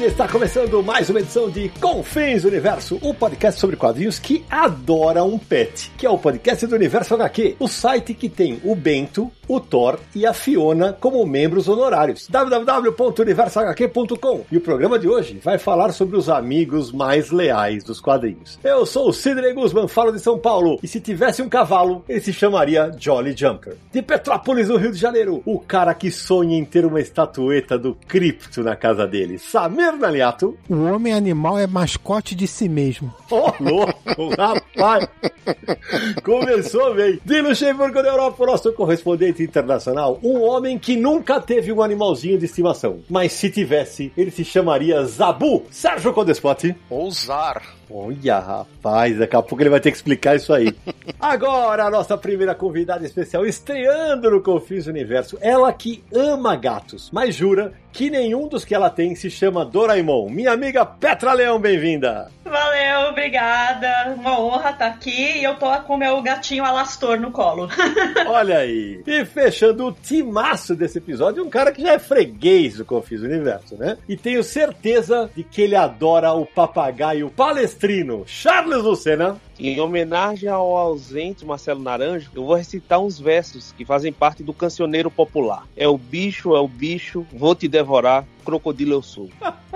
Bem-vindo! Está começando mais uma edição de Confins Universo, o podcast sobre quadrinhos que adora um pet, que é o podcast do Universo HQ, o site que tem o Bento, o Thor e a Fiona como membros honorários. www.universohq.com. E o programa de hoje vai falar sobre os amigos mais leais dos quadrinhos. Eu sou o Sidney Guzman, falo de São Paulo, e se tivesse um cavalo, ele se chamaria Jolly Jumper. De Petrópolis, no Rio de Janeiro, o cara que sonha em ter uma estatueta do Cripto na casa dele, Samir Naliato. O homem animal é mascote de si mesmo. Ô, louco, rapaz! Começou bem. De Luxemburgo, da Europa, nosso correspondente internacional, um homem que nunca teve um animalzinho de estimação. Mas se tivesse, ele se chamaria Zabu. Sérgio Codespot. Ousar. Olha, rapaz, daqui a pouco ele vai ter que explicar isso aí. Agora, a nossa primeira convidada especial, estreando no Confins Universo. Ela que ama gatos, mas jura que nenhum dos que ela tem se chama Doraemon. Minha amiga Petra Leão, bem-vinda! Valeu, obrigada. Uma honra estar aqui e eu tô com meu gatinho Alastor no colo. Olha aí. E fechando o timaço desse episódio, um cara que já é freguês do Confis Universo, né? E tenho certeza de que ele adora o papagaio palestrino Charles Lucena. Em homenagem ao ausente Marcelo Naranjo, eu vou recitar uns versos que fazem parte do cancioneiro popular. É o bicho, é o bicho, vou te devorar, crocodilo eu sou.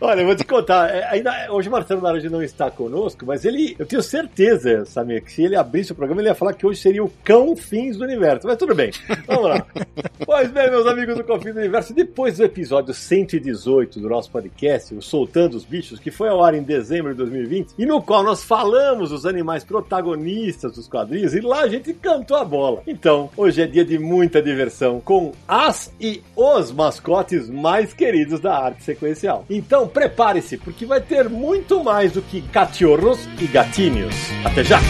Olha, eu vou te contar, é, ainda, hoje o Marcelo Naranjo não está conosco, mas ele, eu tenho certeza, Samir, que se ele abrisse o programa, ele ia falar que hoje seria o cão fins do universo. Mas tudo bem, vamos lá. pois bem, meus amigos do Confins do Universo, depois do episódio 118 do nosso podcast, o Soltando os Bichos, que foi ao ar em dezembro de 2020, e no qual nós falamos os animais protagonistas dos quadrinhos, e lá a gente cantou a bola. Então, hoje é dia de muita diversão com as e os mascotes mais queridos da arte sequencial. Então, prepare-se, porque vai ter muito mais do que cachorros e gatinhos. Até já!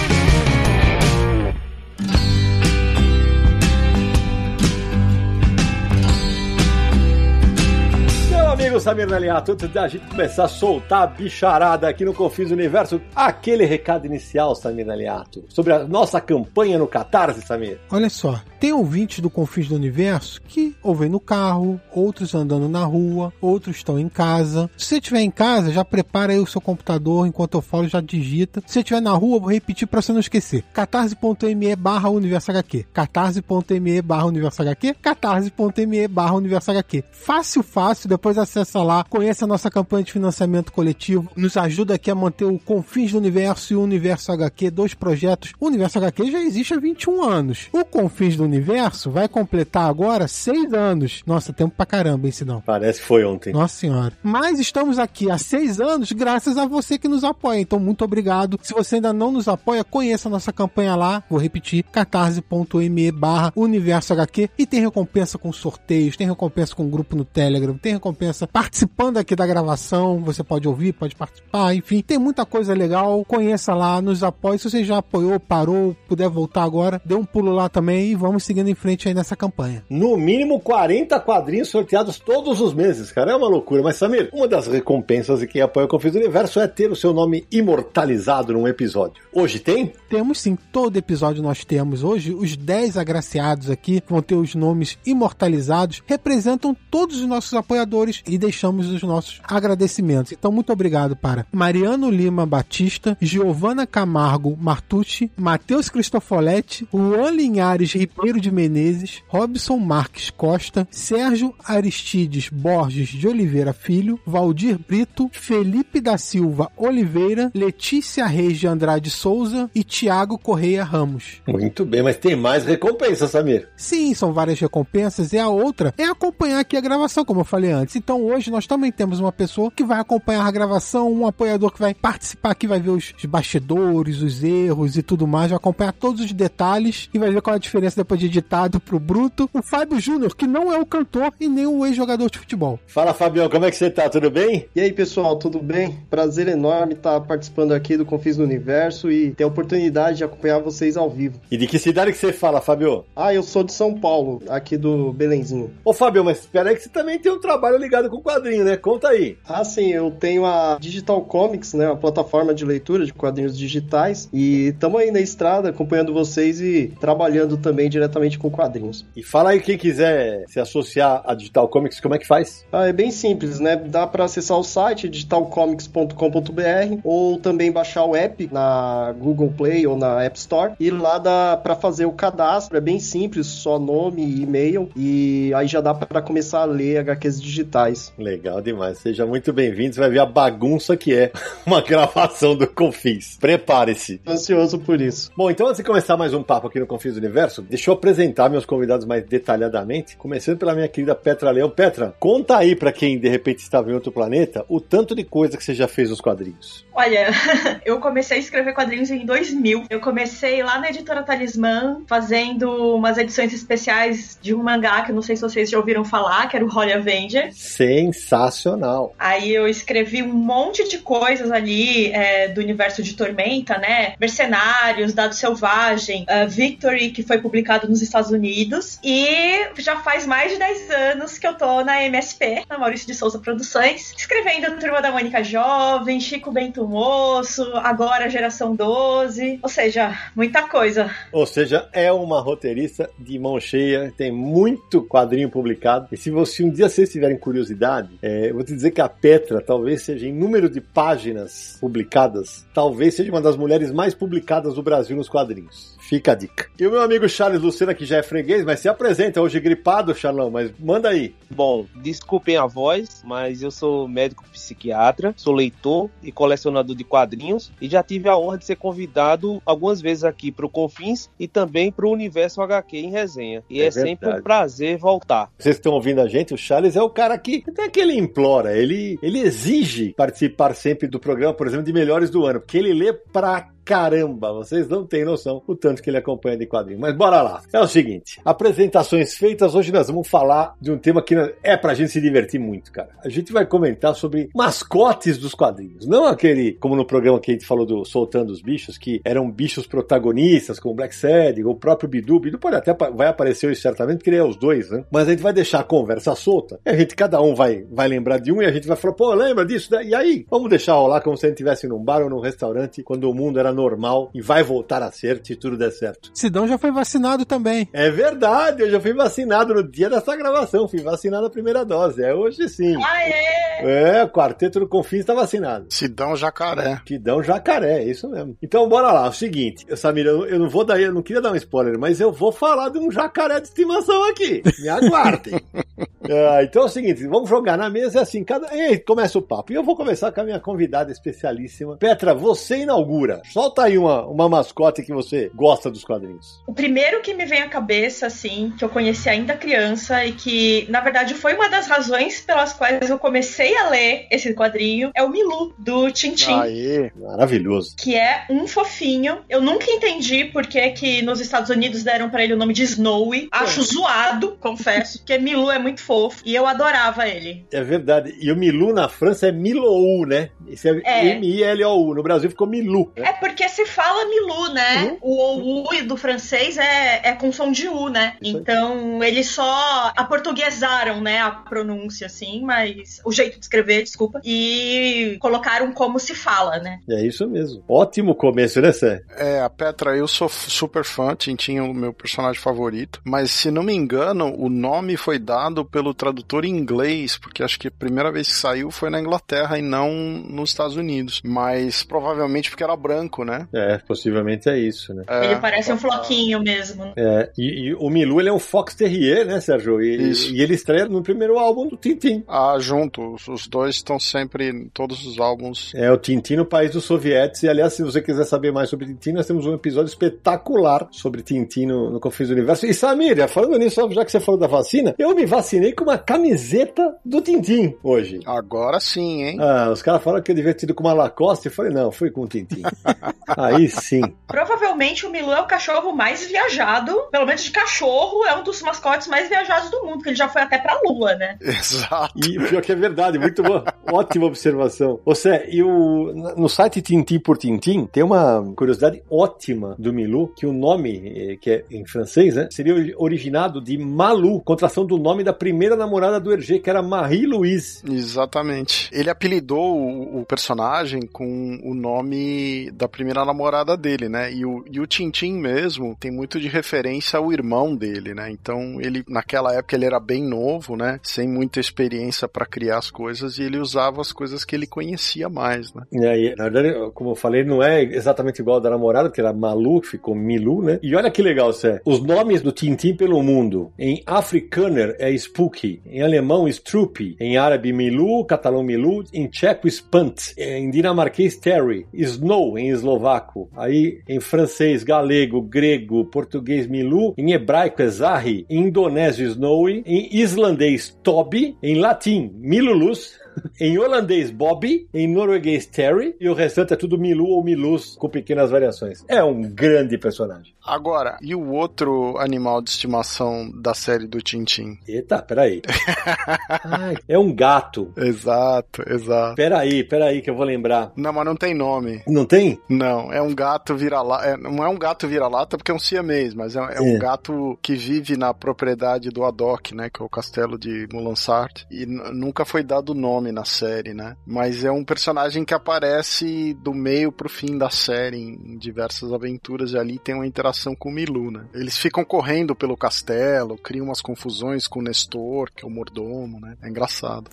Meu amigo Samir Naliato, antes da gente começar a soltar a bicharada aqui no Confins Universo, aquele recado inicial, Samir Naliato, sobre a nossa campanha no Catarse, Samir. Olha só, tem ouvintes do Confins do Universo que ouvem no carro, outros andando na rua, outros estão em casa. Se você estiver em casa, já prepara aí o seu computador enquanto eu falo, já digita. Se você estiver na rua, vou repetir para você não esquecer. catarse.me barra universo HQ. catarse.me barra universo HQ. catarse.me barra universo HQ. Fácil, fácil, depois acessa lá, conheça a nossa campanha de financiamento coletivo, nos ajuda aqui a manter o Confins do Universo e o Universo HQ, dois projetos. O Universo HQ já existe há 21 anos. O Confins do Universo vai completar agora 6 anos. Nossa, tempo pra caramba, hein, Sidão? Parece que foi ontem. Nossa senhora. Mas estamos aqui há seis anos graças a você que nos apoia. Então, muito obrigado. Se você ainda não nos apoia, conheça a nossa campanha lá. Vou repetir, catarse.me barra Universo HQ. E tem recompensa com sorteios, tem recompensa com grupo no Telegram, tem recompensa participando aqui da gravação. Você pode ouvir, pode participar, enfim. Tem muita coisa legal. Conheça lá, nos apoie. Se você já apoiou, parou, puder voltar agora, dê um pulo lá também e vamos seguindo em frente aí nessa campanha. No mínimo 40 quadrinhos sorteados todos os meses, cara. É uma loucura. Mas, Samir, uma das recompensas de quem apoia o Confins do Universo é ter o seu nome imortalizado num episódio. Hoje tem? Temos sim, todo episódio nós temos. Hoje, os 10 agraciados aqui vão ter os nomes imortalizados, representam todos os nossos apoiadores e deixamos os nossos agradecimentos. Então, muito obrigado para Mariano Lima Batista, Giovana Camargo Martucci, Matheus Cristofoletti, Juan Linhares Ribeiro de Menezes, Robson Marques Costa, Sérgio Aristides Borges de Oliveira Filho, Valdir Brito, Felipe da Silva Oliveira, Letícia Reis de Andrade Souza e Tiago Correia Ramos. Muito bem, mas tem mais recompensas, Samir. Sim, são várias recompensas e a outra é acompanhar aqui a gravação, como eu falei antes. Então hoje nós também temos uma pessoa que vai acompanhar a gravação, um apoiador que vai participar que vai ver os, bastidores, os erros e tudo mais, vai acompanhar todos os detalhes e vai ver qual é a diferença depois de editado pro bruto. O Fábio Júnior, que não é o cantor e nem o ex-jogador de futebol. Fala, Fabião, como é que você tá? Tudo bem? E aí, pessoal, tudo bem? Prazer enorme estar participando aqui do Confis do Universo e ter a oportunidade de acompanhar vocês ao vivo. E de que cidade que você fala, Fabio? Ah, eu sou de São Paulo, aqui do Belenzinho. Ô, Fabio, mas espera aí que você também tem um trabalho ligado com quadrinho, né? Conta aí. Ah, sim, eu tenho a Digital Comics, né? A plataforma de leitura de quadrinhos digitais. E estamos aí na estrada acompanhando vocês e trabalhando também diretamente com quadrinhos. E fala aí quem quiser se associar a Digital Comics, como é que faz? Ah, é bem simples, né? Dá para acessar o site digitalcomics.com.br ou também baixar o app na Google Play ou na App Store e lá dá para fazer o cadastro, é bem simples, só nome e e-mail e aí já dá para começar a ler HQs digitais. Legal demais. Seja muito bem-vindo. Você vai ver a bagunça que é uma gravação do Confis. Prepare-se. Ansioso por isso. Bom, então antes de começar mais um papo aqui no Confis do Universo, deixa eu apresentar meus convidados mais detalhadamente, começando pela minha querida Petra Leão. Petra, conta aí para quem de repente estava em outro planeta o tanto de coisa que você já fez nos quadrinhos. Olha, eu comecei a escrever quadrinhos em 2000. Eu comecei lá na editora Talismã, fazendo umas edições especiais de um mangá que eu não sei se vocês já ouviram falar, que era o Holy Avenger. Sensacional. Aí eu escrevi um monte de coisas ali é, do universo de Tormenta, né? Mercenários, Dado Selvagem, uh, Victory, que foi publicado nos Estados Unidos. E já faz mais de 10 anos que eu tô na MSP, na Maurício de Souza Produções, escrevendo Turma da Mônica Jovem, Chico Bento Moço, agora Geração 12. Ou seja, muita coisa. Ou seja, é uma roteirista de mão cheia, tem muito quadrinho publicado. E se você um dia vocês tiverem curiosidade, é, eu vou te dizer que a Petra talvez seja em número de páginas publicadas, talvez seja uma das mulheres mais publicadas do Brasil nos quadrinhos. Fica a dica. E o meu amigo Charles Lucena, que já é freguês, mas se apresenta hoje gripado, Charlão, mas manda aí. Bom, desculpem a voz, mas eu sou médico psiquiatra, sou leitor e colecionador de quadrinhos e já tive a honra de ser convidado algumas vezes aqui para o Confins e também para o Universo HQ em resenha. E é, é sempre um prazer voltar. Vocês estão ouvindo a gente? O Charles é o cara que até que ele implora, ele, ele exige participar sempre do programa, por exemplo, de melhores do ano, porque ele lê pra caramba, vocês não têm noção o tanto que ele acompanha de quadrinho. Mas bora lá. É o seguinte, apresentações feitas, hoje nós vamos falar de um tema que é pra gente se divertir muito, cara. A gente vai comentar sobre mascotes dos quadrinhos. Não aquele, como no programa que a gente falou do Soltando os Bichos, que eram bichos protagonistas, como Black Sad, o próprio Bidu. Bidu pode até vai aparecer hoje certamente, porque ele é os dois, né? Mas a gente vai deixar a conversa solta. E a gente, cada um vai, vai lembrar de um e a gente vai falar, pô, lembra disso? E aí, vamos deixar rolar como se a gente estivesse num bar ou num restaurante quando o mundo era normal e vai voltar a ser se tudo der certo. Sidão já foi vacinado também. É verdade, eu já fui vacinado no dia dessa gravação, fui vacinado a primeira dose. É hoje sim. Ah, é? É, o quarteto do Confins está vacinado. Sidão Jacaré. Sidão Jacaré, é isso mesmo. Então bora lá, é o seguinte, Samir, eu, eu não vou dar, eu não queria dar um spoiler, mas eu vou falar de um jacaré de estimação aqui. Me aguardem. ah, então é o seguinte, vamos jogar na mesa assim, cada. Ei, começa o papo. E eu vou começar com a minha convidada especialíssima. Petra, você inaugura. Solta aí uma, uma mascote que você gosta dos quadrinhos. O primeiro que me vem à cabeça, assim, que eu conheci ainda criança e que, na verdade, foi uma das razões pelas quais eu comecei a ler esse quadrinho, é o Milu, do Tintin. Aí, maravilhoso. Que é um fofinho. Eu nunca entendi por que, que nos Estados Unidos deram para ele o nome de Snowy. Acho zoado, confesso, porque Milu é muito fofo. E eu adorava ele. É verdade. E o Milu na França é Milou, né? Esse é, é. M-I-L-O-U. No Brasil ficou Milu. Né? É porque se fala Milu, né? Uhum. O U do francês é, é com som de U, né? Isso então aí. eles só aportuguesaram, né? A pronúncia, assim, mas. O jeito de escrever, desculpa. E colocaram como se fala, né? É isso mesmo. Ótimo começo, né, Sé? É, a Petra, eu sou super fã, Tintin é o meu personagem favorito. Mas se não me engano, o nome foi dado pelo tradutor em inglês, porque acho que a primeira vez que saiu foi na Inglaterra e não nos Estados Unidos. Mas provavelmente porque era branco, né? É, possivelmente é isso, né? É, ele parece um floquinho mesmo. É, e, e, o Milu ele é um Fox Terrier, né, Sérgio? E, isso. e ele estreia no primeiro álbum do Tintin. Ah, junto. Os dois estão sempre em todos os álbuns. É o Tintin no país dos sovietes. E aliás, se você quiser saber mais sobre Tintin, nós temos um episódio espetacular sobre Tintin no, no Confins do Universo. E Samir, falando nisso, já que você falou da vacina, eu me vacinei com uma camiseta do Tintin hoje. Agora sim, hein? Ah, os caras falaram que eu devia ter ido com uma Lacoste. Eu falei, não, fui com o Tintin. Aí sim. Provavelmente o Milu é o cachorro mais viajado, pelo menos de cachorro, é um dos mascotes mais viajados do mundo, que ele já foi até pra Lua, né? Exato. E pior que é verdade, muito boa. Ótima observação. Você, e o, no site Tintim por Tintim, tem uma curiosidade ótima do Milu, que o nome, eh, que é em francês, né, seria originado de Malu, contração do nome da primeira namorada do Hergé, que era Marie-Louise. Exatamente. Ele apelidou o, o, personagem com o nome da primeira namorada dele, né? E o, e o Tintim mesmo tem muito de referência ao irmão dele, né? Então ele, naquela época, ele era bem novo, né? Sem muita experiência para criar as coisas e ele usava as coisas que ele conhecia mais, né? É, e, na verdade, como eu falei, não é exatamente igual da namorada, que era Malu, ficou Milu, né? E olha que legal, Sé. Os nomes do Tintim pelo mundo. Em Afrikaner é Spooky, em alemão Stroopy, em árabe Milu, catalão Milu, em tcheco Spant, em dinamarquês Terry, Snow em eslovaco, aí em francês, galego, grego, português Milu, em hebraico é em indonésio Snowy, em islandês Toby, em latim Milulus, em holandês Bobby, em norueguês Terry, e o restante é tudo Milu ou Milus, com pequenas variações. É um grande personagem. Agora, e o outro animal de estimação da série do Tintin? Eita, peraí. Ai, é um gato. Exato, exato. Peraí, peraí, que eu vou lembrar. Não, mas não tem nome. Não tem? Não, é um gato vira-lata. É, não é um gato vira-lata porque é um siamês, mas é, é, é, um gato que vive na propriedade do Adok, né? Que é o castelo de Mulansart. E nunca foi dado nome na série, né? Mas é um personagem que aparece do meio pro fim da série em diversas aventuras e ali tem uma interação com o Milu, né? Eles ficam correndo pelo castelo, criam umas confusões com o Nestor, que é o mordomo, né? É engraçado.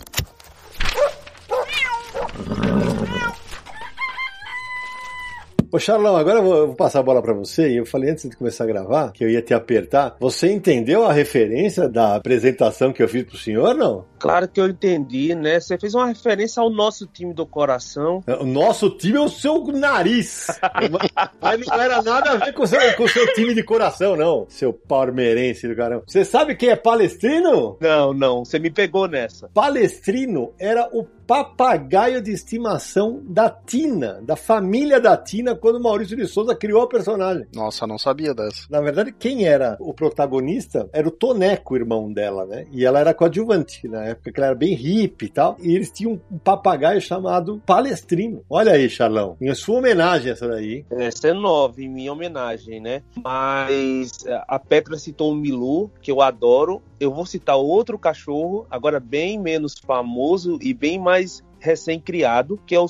Ô, Charlão, agora eu vou, eu vou passar a bola para você. E eu falei antes de começar a gravar que eu ia te apertar. Você entendeu a referência da apresentação que eu fiz pro senhor, não? Claro que eu entendi, né? Você fez uma referência ao nosso time do coração. O nosso time é o seu nariz. Mas não era nada a ver com o, seu, com o seu time de coração, não. Seu palmeirense do caramba. Você sabe quem é Palestrino? Não, não. Você me pegou nessa. Palestrino era o papagaio de estimação da Tina, da família da Tina, quando Maurício de Souza criou a personagem. Nossa, não sabia dessa. Na verdade, quem era o protagonista era o Toneco, irmão dela, né? E ela era coadjuvante na época, que ela era bem hippie e tal. E eles tinham um papagaio chamado Palestrino. Olha aí, Charlão. Em sua homenagem essa daí. Essa é nova, em minha homenagem, né? Mas a Petra citou o Milu, que eu adoro. Eu vou citar outro cachorro, agora bem menos famoso e bem mais recém-criado, que é o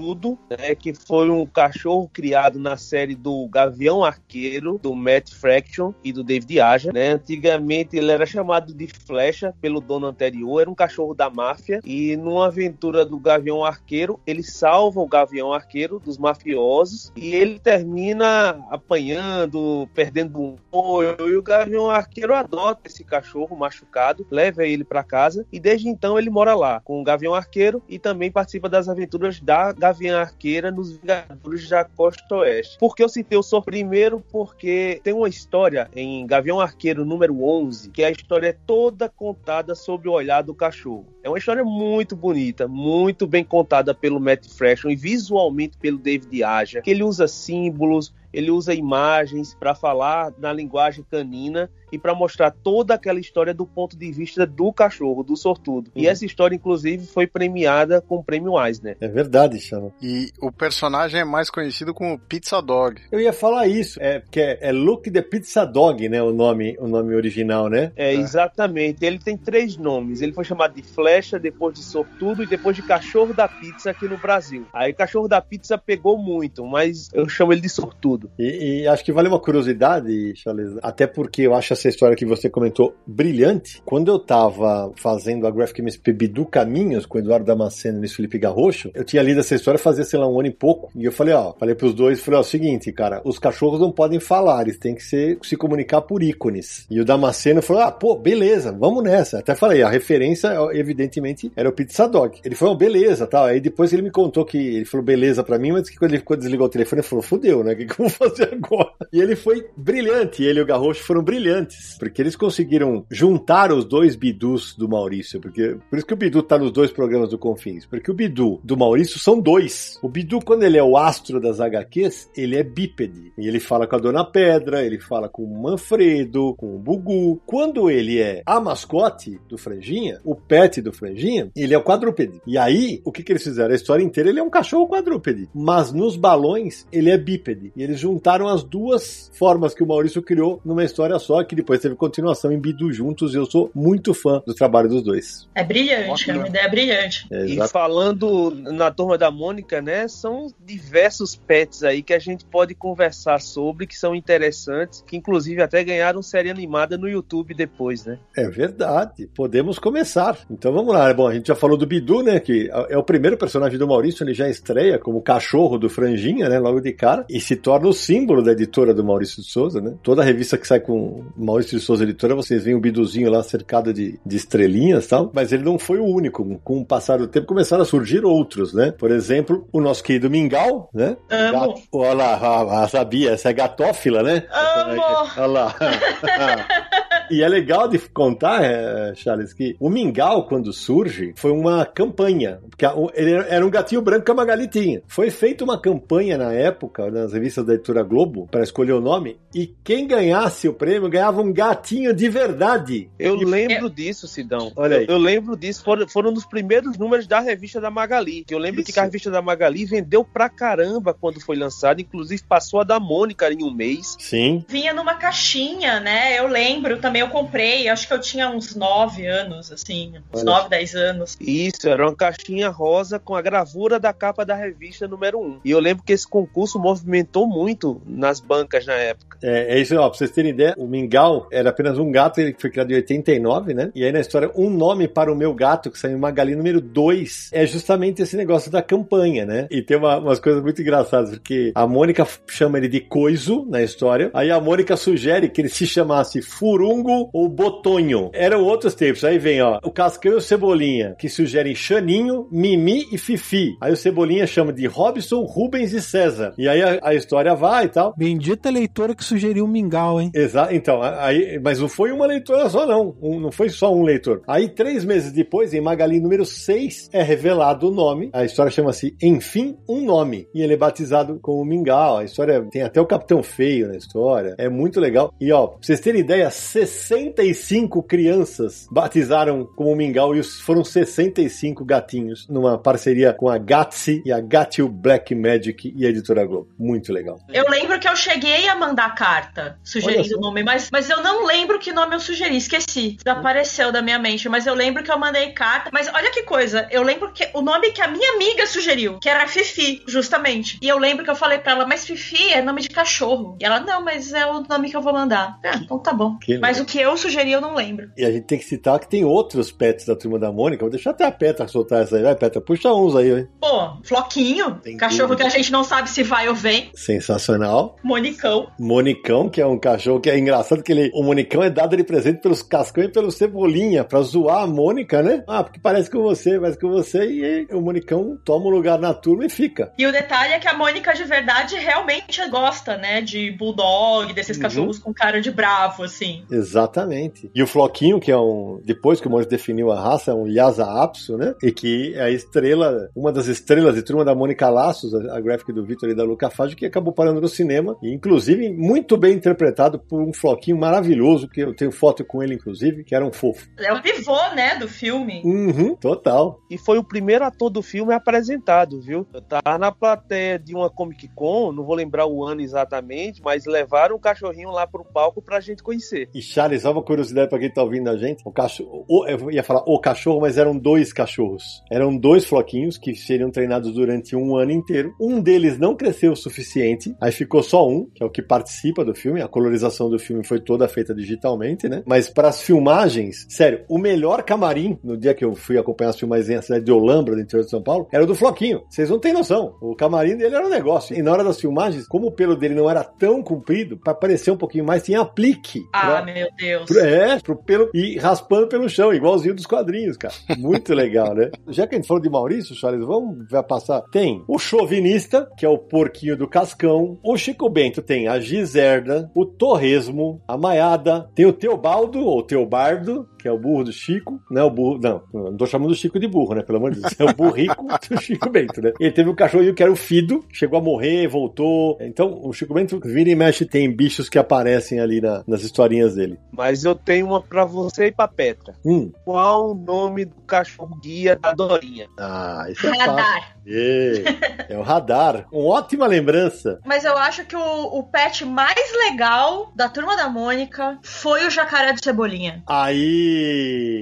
Sortudo, né, que foi um cachorro criado na série do Gavião Arqueiro, do Matt Fraction e do David Aja. Né? Antigamente ele era chamado de Flecha pelo dono anterior, era um cachorro da máfia, e numa aventura do Gavião Arqueiro, ele salva o Gavião Arqueiro dos mafiosos e ele termina apanhando, perdendo um olho, e o Gavião Arqueiro adota esse cachorro machucado, leva ele para casa e desde então ele mora lá com o Gavião Arqueiro e também também participa das aventuras da Gavião Arqueira nos Vingadores da Costa Oeste. Por que eu citei o Sor primeiro? Porque tem uma história em Gavião Arqueiro número 11, que a história é toda contada sobre o olhar do cachorro. É uma história muito bonita, muito bem contada pelo Matt Fraction e visualmente pelo David Aja, que ele usa símbolos, ele usa imagens para falar na linguagem canina e para mostrar toda aquela história do ponto de vista do cachorro, do sortudo. Uhum. E essa história, inclusive, foi premiada com o prêmio Eisner. É verdade, chama. E o personagem é mais conhecido como Pizza Dog. Eu ia falar isso, é porque é, é Luke the Pizza Dog, né? O nome, o nome original, né? É, exatamente. Ele tem três nomes. Ele foi chamado de Flecha, depois de Sortudo e depois de Cachorro da Pizza aqui no Brasil. Aí Cachorro da Pizza pegou muito, mas eu chamo ele de Sortudo tudo. E, e acho que vale uma curiosidade, Charles, até porque eu acho essa história que você comentou brilhante. Quando eu tava fazendo a Graphic MSP Bidu Caminhos com o Eduardo Damasceno e Luiz Felipe Garrocho, eu tinha lido essa história fazia, sei lá, um ano e pouco. E eu falei, ó, falei pros dois, falei, ó, seguinte, cara, os cachorros não podem falar, eles têm que ser, se comunicar por ícones. E o Damasceno falou, ah, pô, beleza, vamos nessa. Até falei, a referência, evidentemente, era o Pizza Dog. Ele falou, beleza, tal. Aí depois ele me contou que ele falou, beleza pra mim, mas que quando ele ficou, desligou o telefone, ele falou, fudeu, né? O que, que eu vou fazer agora? E ele foi brilhante, ele e o Garrocho foram brilhantes, porque eles conseguiram juntar os dois bidus do Maurício, porque por isso que o Bidu tá nos dois programas do Confins, porque o Bidu do Maurício são dois. O Bidu, quando ele é o astro das HQs, ele é bípede. E ele fala com a Dona Pedra, ele fala com o Manfredo, com o Bugu. Quando ele é a mascote do Franjinha, o pet do Franjinha, ele é o quadrúpede. E aí, o que, que eles fizeram? A história inteira ele é um cachorro quadrúpede. Mas nos balões, ele é bípede. E eles juntaram as duas formas que o Maurício criou numa história só, que depois teve continuação em Bidu juntos. E eu sou muito fã do trabalho dos dois. É brilhante, é uma ideia brilhante. É, e falando na turma da Mônica, né? São diversos pets aí que a gente pode conversar sobre, que são interessantes, que inclusive até ganharam série animada no YouTube depois, né? É verdade. Podemos começar. Então vamos lá. Bom, a gente já falou do Bidu, né? Que é o primeiro personagem do Maurício, ele já estreia como cachorro do Franjinha, né? Logo de cara. E se torna o símbolo da editora do Maurício de Souza, né? Toda revista que sai com Maurício de Souza editora, vocês veem o Biduzinho lá cercado de, de estrelinhas tal. Mas ele não foi o único. Com o passar do tempo começaram a surgir outros, né? Por exemplo, o nosso querido Mingau, né? Amo. Gato, olha lá, a, a, sabia, essa é gatófila, né? Amo! Olha lá. E é legal de contar, é, Charles, que o Mingau, quando surge, foi uma campanha. Porque ele era um gatinho branco que a Magali tinha. Foi feita uma campanha na época, nas revistas da editora Globo, para escolher o nome, e quem ganhasse o prêmio ganhava um gatinho de verdade. Eu e... lembro é... disso, Sidão. Olha aí. Eu, eu lembro disso, foram, foram dos primeiros números da revista da Magali. Eu lembro Isso. que a revista da Magali vendeu pra caramba quando foi lançada, inclusive passou a da Mônica em um mês. Sim. Vinha numa caixinha, né? Eu lembro também eu comprei, acho que eu tinha uns 9 anos, assim, uns 9, 10 anos. Isso, era uma caixinha rosa com a gravura da capa da revista número 1. E eu lembro que esse concurso movimentou muito nas bancas na época. É, é isso, ó, pra vocês terem ideia, o Mingau era apenas um gato, ele foi criado em 89, né? E aí na história, um nome para o meu gato, que saiu em Magali número 2, é justamente esse negócio da campanha, né? E tem uma, umas coisas muito engraçadas, porque a Mônica chama ele de Coiso na história, aí a Mônica sugere que ele se chamasse Furungo ou Botonho. Eram outros tempos. Aí vem, ó, o Cascão e o Cebolinha, que sugerem Xaninho, Mimi e Fifi. Aí o Cebolinha chama de Robson, Rubens e César. E aí a, a história vai e tal. Bendita leitora que sugeriu o Mingau, hein? Exato. Então, aí, mas não foi uma leitora só, não. Um, não foi só um leitor. Aí, três meses depois, em Magali número 6, é revelado o nome. A história chama-se Enfim, um Nome. E ele é batizado como Mingau. A história tem até o Capitão Feio na história. É muito legal. E, ó, pra vocês terem ideia, 60 65 crianças batizaram como mingau e foram 65 gatinhos numa parceria com a Gatsy e a Gatio Black Magic e a Editora Globo. Muito legal. Eu lembro que eu cheguei a mandar carta sugerindo o nome, mas, mas eu não lembro que nome eu sugeri, esqueci. Desapareceu da minha mente, mas eu lembro que eu mandei carta. Mas olha que coisa, eu lembro que o nome que a minha amiga sugeriu, que era Fifi, justamente. E eu lembro que eu falei pra ela, mas Fifi é nome de cachorro. E ela, não, mas é o nome que eu vou mandar. Ah, então tá bom. Que mas o que eu sugeri eu não lembro. E a gente tem que citar que tem outros pets da turma da Mônica. Vou deixar até a Petra soltar essa aí. Vai, Petra, puxa uns aí, hein? Pô, Floquinho. Tem cachorro que a gente não sabe se vai ou vem. Sensacional. Monicão. Monicão, que é um cachorro que é engraçado que ele, o Monicão é dado de presente pelos Cascão e pelo Cebolinha, pra zoar a Mônica, né? Ah, porque parece com você, parece com você, e o Monicão toma um lugar na turma e fica. E o detalhe é que a Mônica de verdade realmente gosta, né? De bulldog, desses uhum. cachorros com cara de bravo, assim. Exatamente. E o Floquinho, que é um. Depois que o Maurício definiu a raça, é um Yasa Apso, né? E que é a estrela, uma das estrelas de turma da Mônica Laços, a, gráfica do Vitor e da Luca Fage, que acabou parando no cinema. E, inclusive, muito bem interpretado por um Floquinho maravilhoso, que eu tenho foto com ele, inclusive, que era um fofo. É o pivô, né, do filme. Uhum, total. E foi o primeiro ator do filme apresentado, viu? Tava na plateia de uma Comic Con, não vou lembrar o ano exatamente, mas levaram o cachorrinho lá pro palco pra gente conhecer. E Charles, só uma curiosidade pra quem tá ouvindo a gente. O cachorro, o, eu ia falar o cachorro, mas eram dois cachorros. Eram dois floquinhos que seriam treinados durante um ano inteiro. Um deles não cresceu o suficiente, aí ficou só um, que é o que participa do filme. A colorização do filme foi toda feita digitalmente, né? Mas para as filmagens, sério, o melhor camarim, no dia que eu fui acompanhar as filmagens na cidade de Olambra, do interior de São Paulo, era o do Floquinho. Vocês não têm noção. O camarim dele era um negócio. E na hora das filmagens, como o pelo dele não era tão comprido, para parecer um pouquinho mais, tinha aplique. Ah, pra, meu Deus. pro- é, pro pelo e raspando pelo chão, igualzinho dos quadrinhos, cara. Muito legal, né? Já que a gente falou de Maurício, Charles, vamos vai passar. Tem o chauvinista, que é o porquinho do Cascão. O Chico Bento tem a Giserda, o Torresmo, a Maiada. Tem o Teobaldo, ou Teobardo, que é o burro do Chico. Não é o burro, não. Não tô chamando o Chico de burro, né? Pelo amor de Deus. É o burrico do Chico Bento, né? Ele teve um cachorrinho que era o Fido, chegou a morrer, voltou. Então, o Chico Bento vira e mexe tem bichos que aparecem ali na- nas historinhas dele. Mas eu tenho uma pra você e pra Petra. Hum. Qual o nome do cachorro guia da Dorinha? Ah, isso é fácil. Radar. Ê, É o radar. Uma ótima lembrança. Mas eu acho que o, o pet mais legal da turma da Mônica foi o jacaré do Cebolinha. Aí.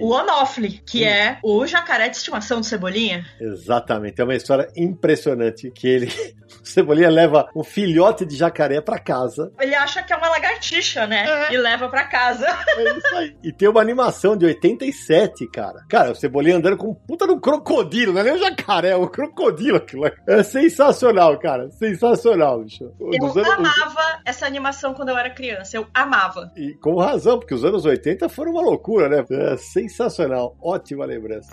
O Onofre, que é o jacaré de estimação do Cebolinha. Exatamente. É uma história impressionante que ele. O Cebolinha leva um filhote de jacaré pra casa. Ele acha que é uma lagartixa, né? E leva pra casa. É isso aí. E tem uma animação de 87, cara. Cara, o Cebolinha andando com um puta no crocodilo, não é nem o jacaré, é o crocodilo aquilo. É sensacional, cara. Sensacional, bicho. Eu anos- amava essa animação quando eu era criança. Eu amava. E com razão, porque os anos 80 foram uma loucura, né? É sensacional. Ótima lembrança.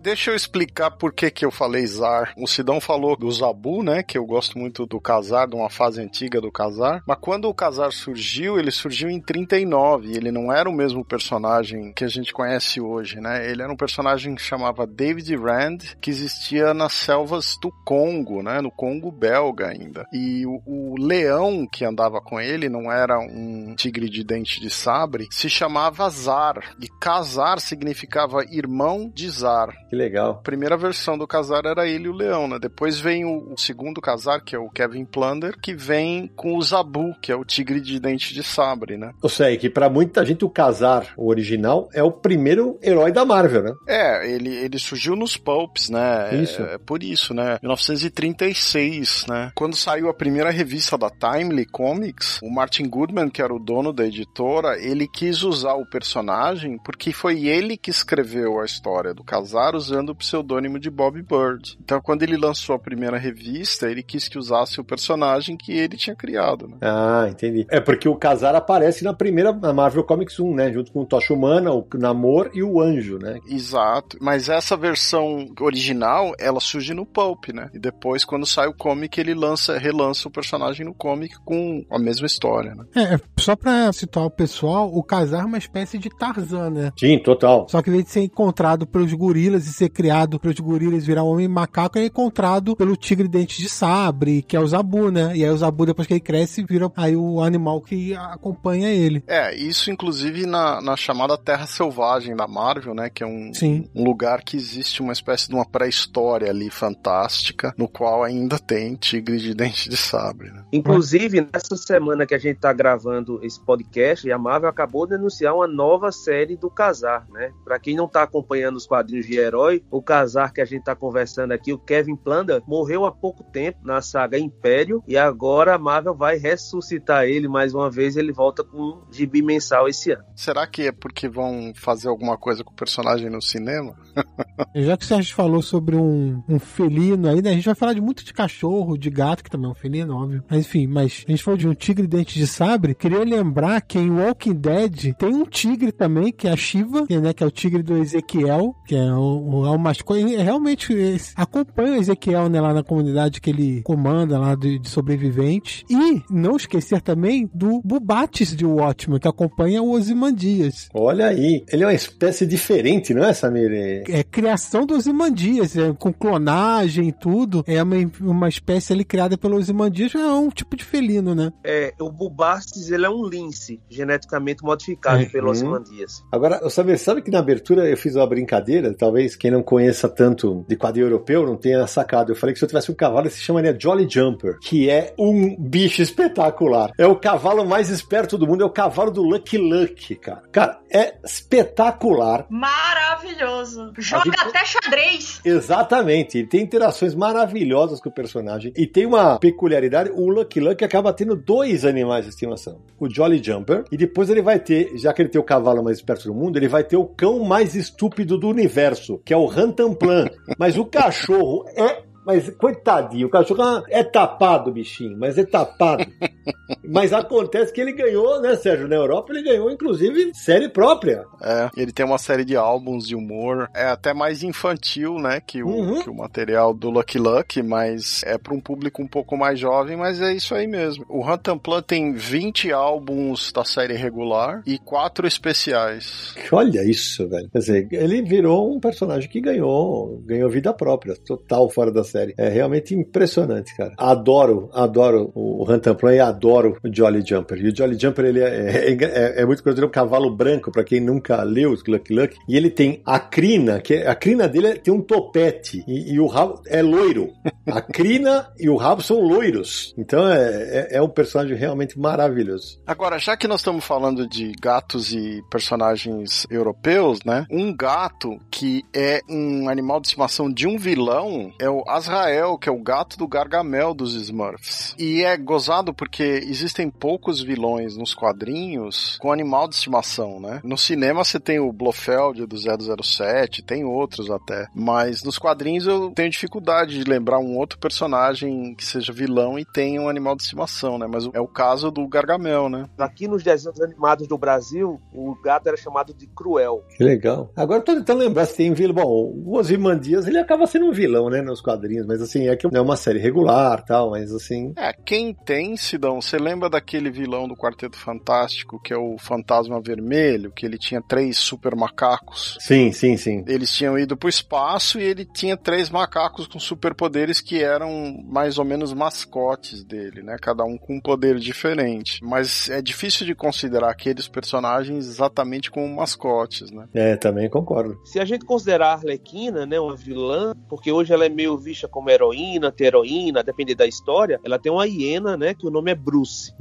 Deixa eu explicar por que, que eu falei Zar. O Sidão falou do Zabu, né? Que eu gosto muito do Casar, de uma fase antiga do Casar. Mas quando o Casar surgiu, ele surgiu em 39. Ele não era o mesmo personagem que a gente conhece hoje, né? Ele era um personagem que chamava David Rand, que existia nas selvas do Congo, né? No Congo belga ainda. E o, o leão que andava com ele não era um tigre de dente de sabre, se chamava Zar. E Casar significava irmão de Zar. Que legal. A primeira versão do Casar era ele e o Leão, né? Depois vem o, o segundo Casar, que é o Kevin Plunder, que vem com o Zabu, que é o tigre de dente de sabre, né? Eu sei que pra muita gente o Casar, o original, é o primeiro herói da Marvel, né? É, ele, ele surgiu nos pulps, né? Isso. É, é por isso, né? 1936, né? Quando saiu a primeira revista da Timely Comics, o Martin Goodman, que era o dono da editora, ele quis usar o personagem porque foi ele que escreveu a história do Casar usando o pseudônimo de Bob Bird. Então, quando ele lançou a primeira revista, ele quis que usasse o personagem que ele tinha criado, né? Ah, entendi. É porque o Casar aparece na primeira na Marvel Comics 1, né? Junto com o Tocha Humana, o Namor e o Anjo, né? Exato. Mas essa versão original, ela surge no Pulp, né? E depois, quando sai o comic, ele lança, relança o personagem no comic com a mesma história, né? É, só pra situar o pessoal, o Casar é uma espécie de Tarzan, né? Sim, total. Só que vez de ser encontrado pelos gorilas e ser criado pelos gorilas virar um homem macaco, é encontrado pelo tigre dente de sabre, que é o Zabu, né? E aí o Zabu, depois que ele cresce, vira aí o animal que acompanha ele. É, isso inclusive na, na chamada Terra Selvagem da Marvel, né? Que é um, Sim. um lugar que existe uma espécie de uma pré-história ali fantástica, no qual ainda tem tigre de dente de sabre, né? Inclusive, nessa semana que a gente tá gravando esse podcast, a Marvel acabou de anunciar uma nova série do Casar, né? Pra quem não tá acompanhando os quadrinhos de herói, o Casar que a gente tá conversando aqui, o Kevin Plunder, morreu há pouco tempo na saga Império e agora a Marvel vai ressuscitar ele mais uma vez. Ele volta com um gibi mensal esse ano. Será que é porque vão fazer alguma coisa com o personagem no cinema? Já que o Sérgio falou sobre um, um felino aí, né? A gente vai falar de muito de cachorro, de gato, que também é um felino, óbvio. Mas enfim, mas a gente falou de um tigre dente de sabre. Queria lembrar que em Walking Dead tem um tigre também, que é a Shiva, que, né, que é o tigre do Ezequiel, que é o, o, é o mascote. Ele Realmente esse- acompanha o Ezequiel, né, lá na comunidade que ele comanda lá de, de sobreviventes. E não esquecer também do Bubates de Watchmen, que acompanha o Ozymandias. Olha aí. Ele é uma espécie diferente, não é, Samir? é criação dos Ozymandias, é, com clonagem e tudo. É uma, uma espécie ali criada pelos Ozymandias, é um tipo de felino, né? É, o Bubastis, ele é um lince geneticamente modificado Uhum. pelo Ozymandias. Agora, Samir, sabe que na abertura eu fiz uma brincadeira, talvez quem não conheça tanto de quadrinho europeu não tenha sacado. Eu falei que se eu tivesse um cavalo, ele se chamaria Jolly Jumper, que é um bicho espetacular. É o cavalo mais esperto do mundo, é o cavalo do Lucky Luck, cara. Cara, é espetacular. Maravilhoso. Joga gente... até xadrez. Exatamente. Ele tem interações maravilhosas com o personagem. E tem uma peculiaridade: o Lucky Luck acaba tendo dois animais de estimação. O Jolly Jumper, e depois ele vai ter, já que ele tem o cavalo mais esperto do mundo, ele vai ter o cão mais estúpido do universo, que é o Rantanplan. Mas o cachorro é mas, coitadinho, o cachorro é tapado, bichinho, mas é tapado. mas acontece que ele ganhou, né, Sérgio? Na Europa ele ganhou, inclusive, série própria. É, ele tem uma série de álbuns de humor. É até mais infantil, né, que o, uhum. que o material do Lucky Luck, mas é para um público um pouco mais jovem, mas é isso aí mesmo. O Rantanplan tem 20 álbuns da série regular e quatro especiais. Olha isso, velho. Quer dizer, ele virou um personagem que ganhou, ganhou vida própria, total fora da série série. É realmente impressionante, cara. Adoro, adoro o Rantanplan e adoro o Jolly Jumper. E o Jolly Jumper, ele é, é, é, é muito curioso, ele é um cavalo branco, para quem nunca leu os Lucky Luck, e ele tem a crina, que é, a crina dele tem um topete, e, e, o rabo é loiro. A crina e o rabo são loiros. Então é, é, é um personagem realmente maravilhoso. Agora, já que nós estamos falando de gatos e personagens europeus, né? Um gato que é um animal de estimação de um vilão é o As Azrael, que é o gato do Gargamel dos Smurfs. E é gozado porque existem poucos vilões nos quadrinhos com animal de estimação, né? No cinema você tem o Blofeld do 007, tem outros até. Mas nos quadrinhos eu tenho dificuldade de lembrar um outro personagem que seja vilão e tenha um animal de estimação, né? Mas é o caso do Gargamel, né? Aqui nos desenhos animados do Brasil, o gato era chamado de Cruel. Que legal. Agora eu tô tentando lembrar se tem vilão. Bom, o Ozymandias, ele acaba sendo um vilão, né, nos quadrinhos quadrinhos, mas assim, é que é uma série regular tal, mas assim. É, quem tem, Sidão, você lembra daquele vilão do Quarteto Fantástico, que é o Fantasma Vermelho, que ele tinha três super macacos? Sim, sim, sim. Eles tinham ido pro espaço e ele tinha três macacos com superpoderes que eram mais ou menos mascotes dele, né? Cada um com um poder diferente. Mas é difícil de considerar aqueles personagens exatamente como mascotes, né? É, também concordo. Se a gente considerar a Arlequina, né, uma vilã, porque hoje ela é meio vista como heroína, ter heroína, depender da história, ela tem uma hiena, né, que o nome é Bruce.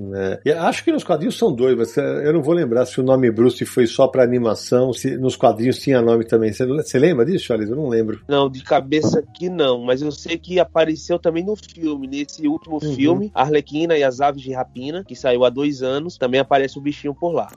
É. acho que nos quadrinhos são dois, mas é, eu não vou lembrar se o nome Bruce foi só para animação, se nos quadrinhos tinha nome também. Você, você lembra disso, Charles? Eu não lembro. Não, de cabeça aqui não, mas eu sei que apareceu também no filme, nesse último uhum. filme, Arlequina e as Aves de Rapina, que saiu há dois anos, também aparece o bichinho por lá.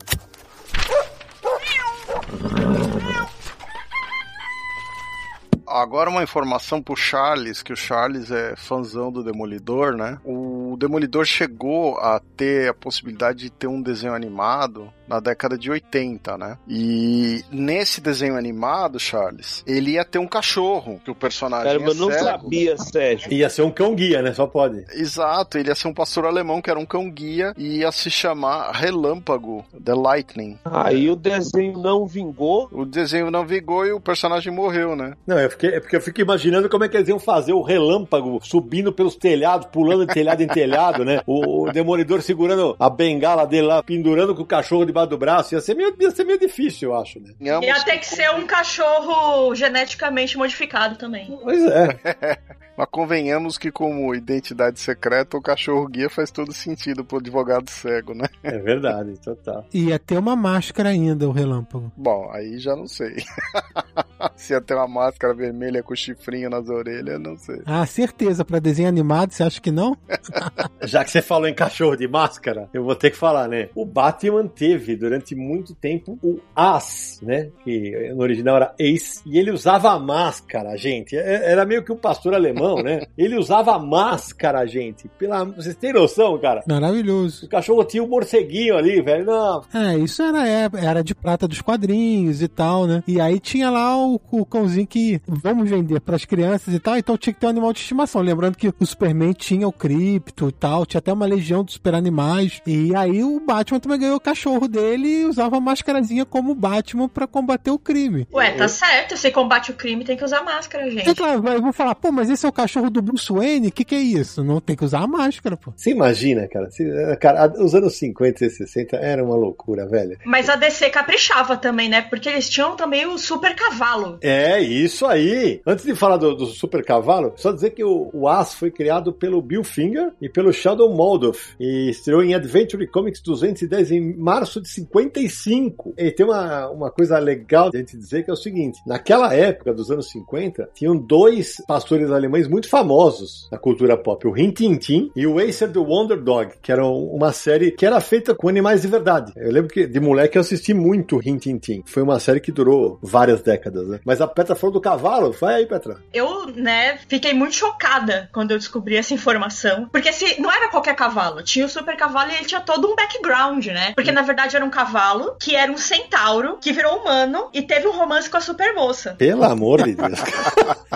Agora uma informação pro Charles, que o Charles é fãzão do Demolidor, né? O Demolidor chegou a ter a possibilidade de ter um desenho animado na década de 80, né? E nesse desenho animado, Charles, ele ia ter um cachorro, que o personagem Cara, eu não cego. sabia, Sérgio. Ia ser um cão-guia, né? Só pode. Exato, ele ia ser um pastor alemão que era um cão-guia e ia se chamar Relâmpago, The Lightning. Aí o desenho não vingou. O desenho não vingou e o personagem morreu, né? Não, é porque, é porque eu fico imaginando como é que eles iam fazer o relâmpago subindo pelos telhados, pulando de telhado em telhado, né? O, o demolidor segurando a bengala dele lá, pendurando com o cachorro debaixo do braço. Ia ser meio, ia ser meio difícil, eu acho, né? Ia ter que ser um cachorro geneticamente modificado também. Pois é. Mas convenhamos que, como identidade secreta, o cachorro guia faz todo sentido pro advogado cego, né? É verdade, total. E ia ter uma máscara ainda, o relâmpago. Bom, aí já não sei. Se ia ter uma máscara vermelha com chifrinho nas orelhas, não sei. Ah, certeza. Pra desenho animado, você acha que não? já que você falou em cachorro de máscara, eu vou ter que falar, né? O Batman teve durante muito tempo o As, né? Que no original era Ace. E ele usava máscara, gente. É, era meio que um pastor alemão né? Ele usava máscara, gente. Pela... Vocês têm noção, cara? Maravilhoso. O cachorro tinha um morceguinho ali, velho. Não. É, isso era, é, era de prata dos quadrinhos e tal, né? E aí tinha lá o, o cãozinho que vamos vender para as crianças e tal, então tinha que ter um animal de estimação. Lembrando que o Superman tinha o cripto e tal, tinha até uma legião de super animais. E aí o Batman também ganhou o cachorro dele e usava a máscarazinha como Batman para combater o crime. Ué, tá certo. Se combate o crime, tem que usar máscara, gente. É claro, eu vou falar, pô, mas esse é o cachorro do Bruce Wayne, o que, que é isso? Não tem que usar a máscara, pô. Você imagina, cara, cara, os anos 50 e 60 era uma loucura, velho. Mas a DC caprichava também, né? Porque eles tinham também o super cavalo cavalo. É, isso aí. Antes de falar do, do super cavalo, só dizer que o, o As foi criado pelo Bill Finger e pelo Sheldon Moldoff e estreou em Adventure Comics 210 em março de 55. E tem uma, uma coisa legal de a gente dizer que é o seguinte: naquela época dos anos 50, tinham dois pastores alemães muito famosos na cultura pop, o Rin Tin Tin e o Acer the Wonder Dog, que era uma série que era feita com animais de verdade. Eu lembro que de moleque eu assisti muito Rin Tin Tin. Foi uma série que durou várias décadas, né? Mas a Petra falou do cavalo. Vai aí, Petra. Eu, né, fiquei muito chocada quando eu descobri essa informação. Porque se não era qualquer cavalo, tinha o super cavalo e ele tinha todo um background, né? Porque na verdade era um cavalo que era um centauro que virou humano e teve um romance com a super moça. Pelo amor de Deus.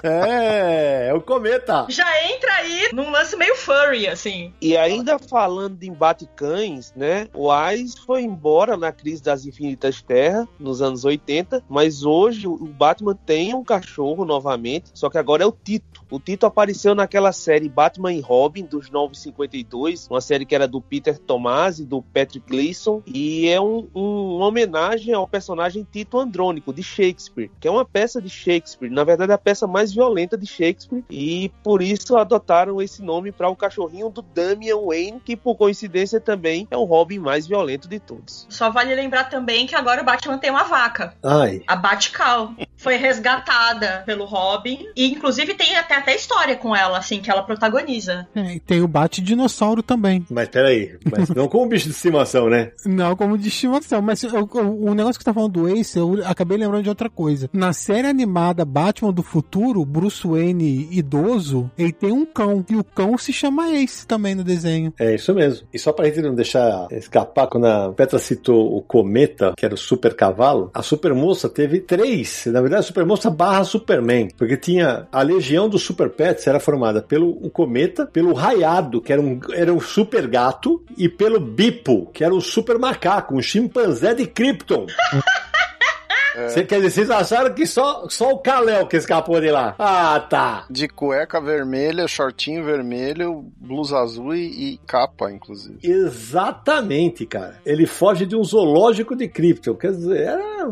é, é o cometa. Já entra aí num lance meio furry, assim. E ainda falando de embate cães, né? O Ais foi embora na crise das Infinitas Terras, nos anos 80, mas hoje o Batman tem um cachorro novamente, só que agora é o Tito. O Tito apareceu naquela série Batman e Robin, dos 952, uma série que era do Peter Tomasi e do Patrick Gleason, e é um, um, uma homenagem ao personagem Tito Andrônico, de Shakespeare, que é uma peça de Shakespeare, na verdade é a peça mais violenta de Shakespeare, e por isso adotaram esse nome para o cachorrinho do Damian Wayne, que por coincidência também é o Robin mais violento de todos. Só vale lembrar também que agora o Batman tem uma vaca. Ai. A Batcal. Foi resgatada pelo Robin. E inclusive tem até, até história com ela, assim, que ela protagoniza. É, e tem o bate-dinossauro também. Mas peraí, mas não como bicho de estimação, né? Não como de estimação, mas o, o, o negócio que você tá falando do Ace, eu acabei lembrando de outra coisa. Na série animada Batman do Futuro, Bruce Wayne idoso, ele tem um cão. E o cão se chama Ace também no desenho. É isso mesmo. E só pra gente não deixar escapar, quando a Petra citou o Cometa, que era o super cavalo, a super moça teve três. Na verdade, a super moça barra Superman. Porque tinha a legião dos super pets, era formada pelo o Cometa, pelo Raiado, que era um, era um super gato, e pelo Bipo, que era um super macaco, um chimpanzé de Krypton. Você quer dizer, vocês acharam que só, só o Kalel que escapou de lá? Ah, tá. De cueca vermelha, shortinho vermelho, blusa azul e, e capa, inclusive. Exatamente, cara. Ele foge de um zoológico de Krypton. Quer dizer, era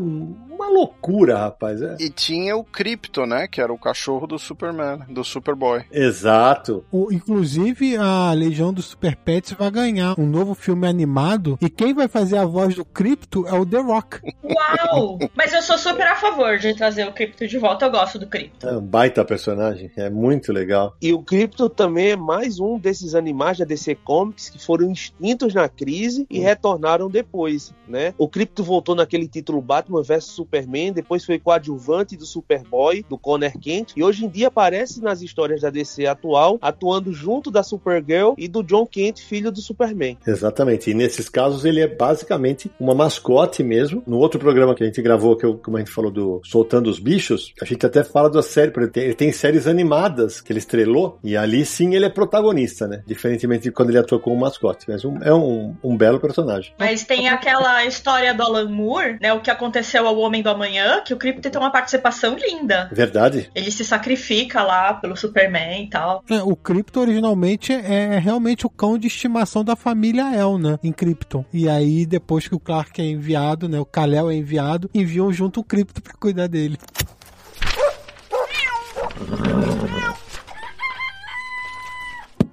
uma loucura, rapaz. É. E tinha o Krypto, né? Que era o cachorro do Superman, do Superboy. Exato. O, inclusive, a Legião dos Super Pets vai ganhar um novo filme animado. E quem vai fazer a voz do Krypto é o The Rock. Uau! Mas eu sou super a favor de trazer o Krypto de volta. Eu gosto do Krypto. É um baita personagem. É muito legal. E o Krypto também é mais um desses animais da DC Comics que foram extintos na crise e retornaram depois, né? O Krypto voltou naquele título Batman vs Superman, depois foi coadjuvante do Superboy, do Conner Kent, e hoje em dia aparece nas histórias da DC atual, atuando junto da Supergirl e do John Kent, filho do Superman. Exatamente. E nesses casos ele é basicamente uma mascote mesmo. No outro programa que a gente gravou, que eu, como a gente falou do Soltando os Bichos, a gente até fala da série, porque ele tem, ele tem séries animadas que ele estrelou, e ali sim ele é protagonista, né? Diferentemente de quando ele atua como mascote. Mas um, é um, um belo personagem. Mas tem aquela história do Alan Moore, né? O que aconteceu ao Homem do Amanhã, que o Krypto tem uma participação linda. Verdade. Ele se sacrifica lá pelo Superman e tal. É, o Krypton originalmente é, é realmente o cão de estimação da família El, né? Em Krypton. E aí, depois que o Clark é enviado, né? O Kal-El é enviado, enviam junto o Krypton pra cuidar dele.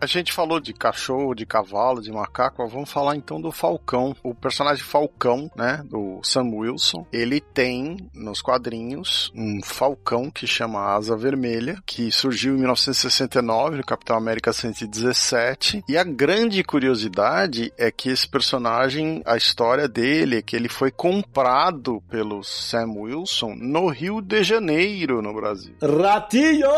A gente falou de cachorro, de cavalo, de macaco, vamos falar então do Falcão. O personagem Falcão, né, do Sam Wilson, ele tem nos quadrinhos um falcão que chama Asa Vermelha, que surgiu em 1969 no Capitão América 117. E a grande curiosidade é que esse personagem, a história dele é que ele foi comprado pelo Sam Wilson no Rio de Janeiro, no Brasil. Ratinho!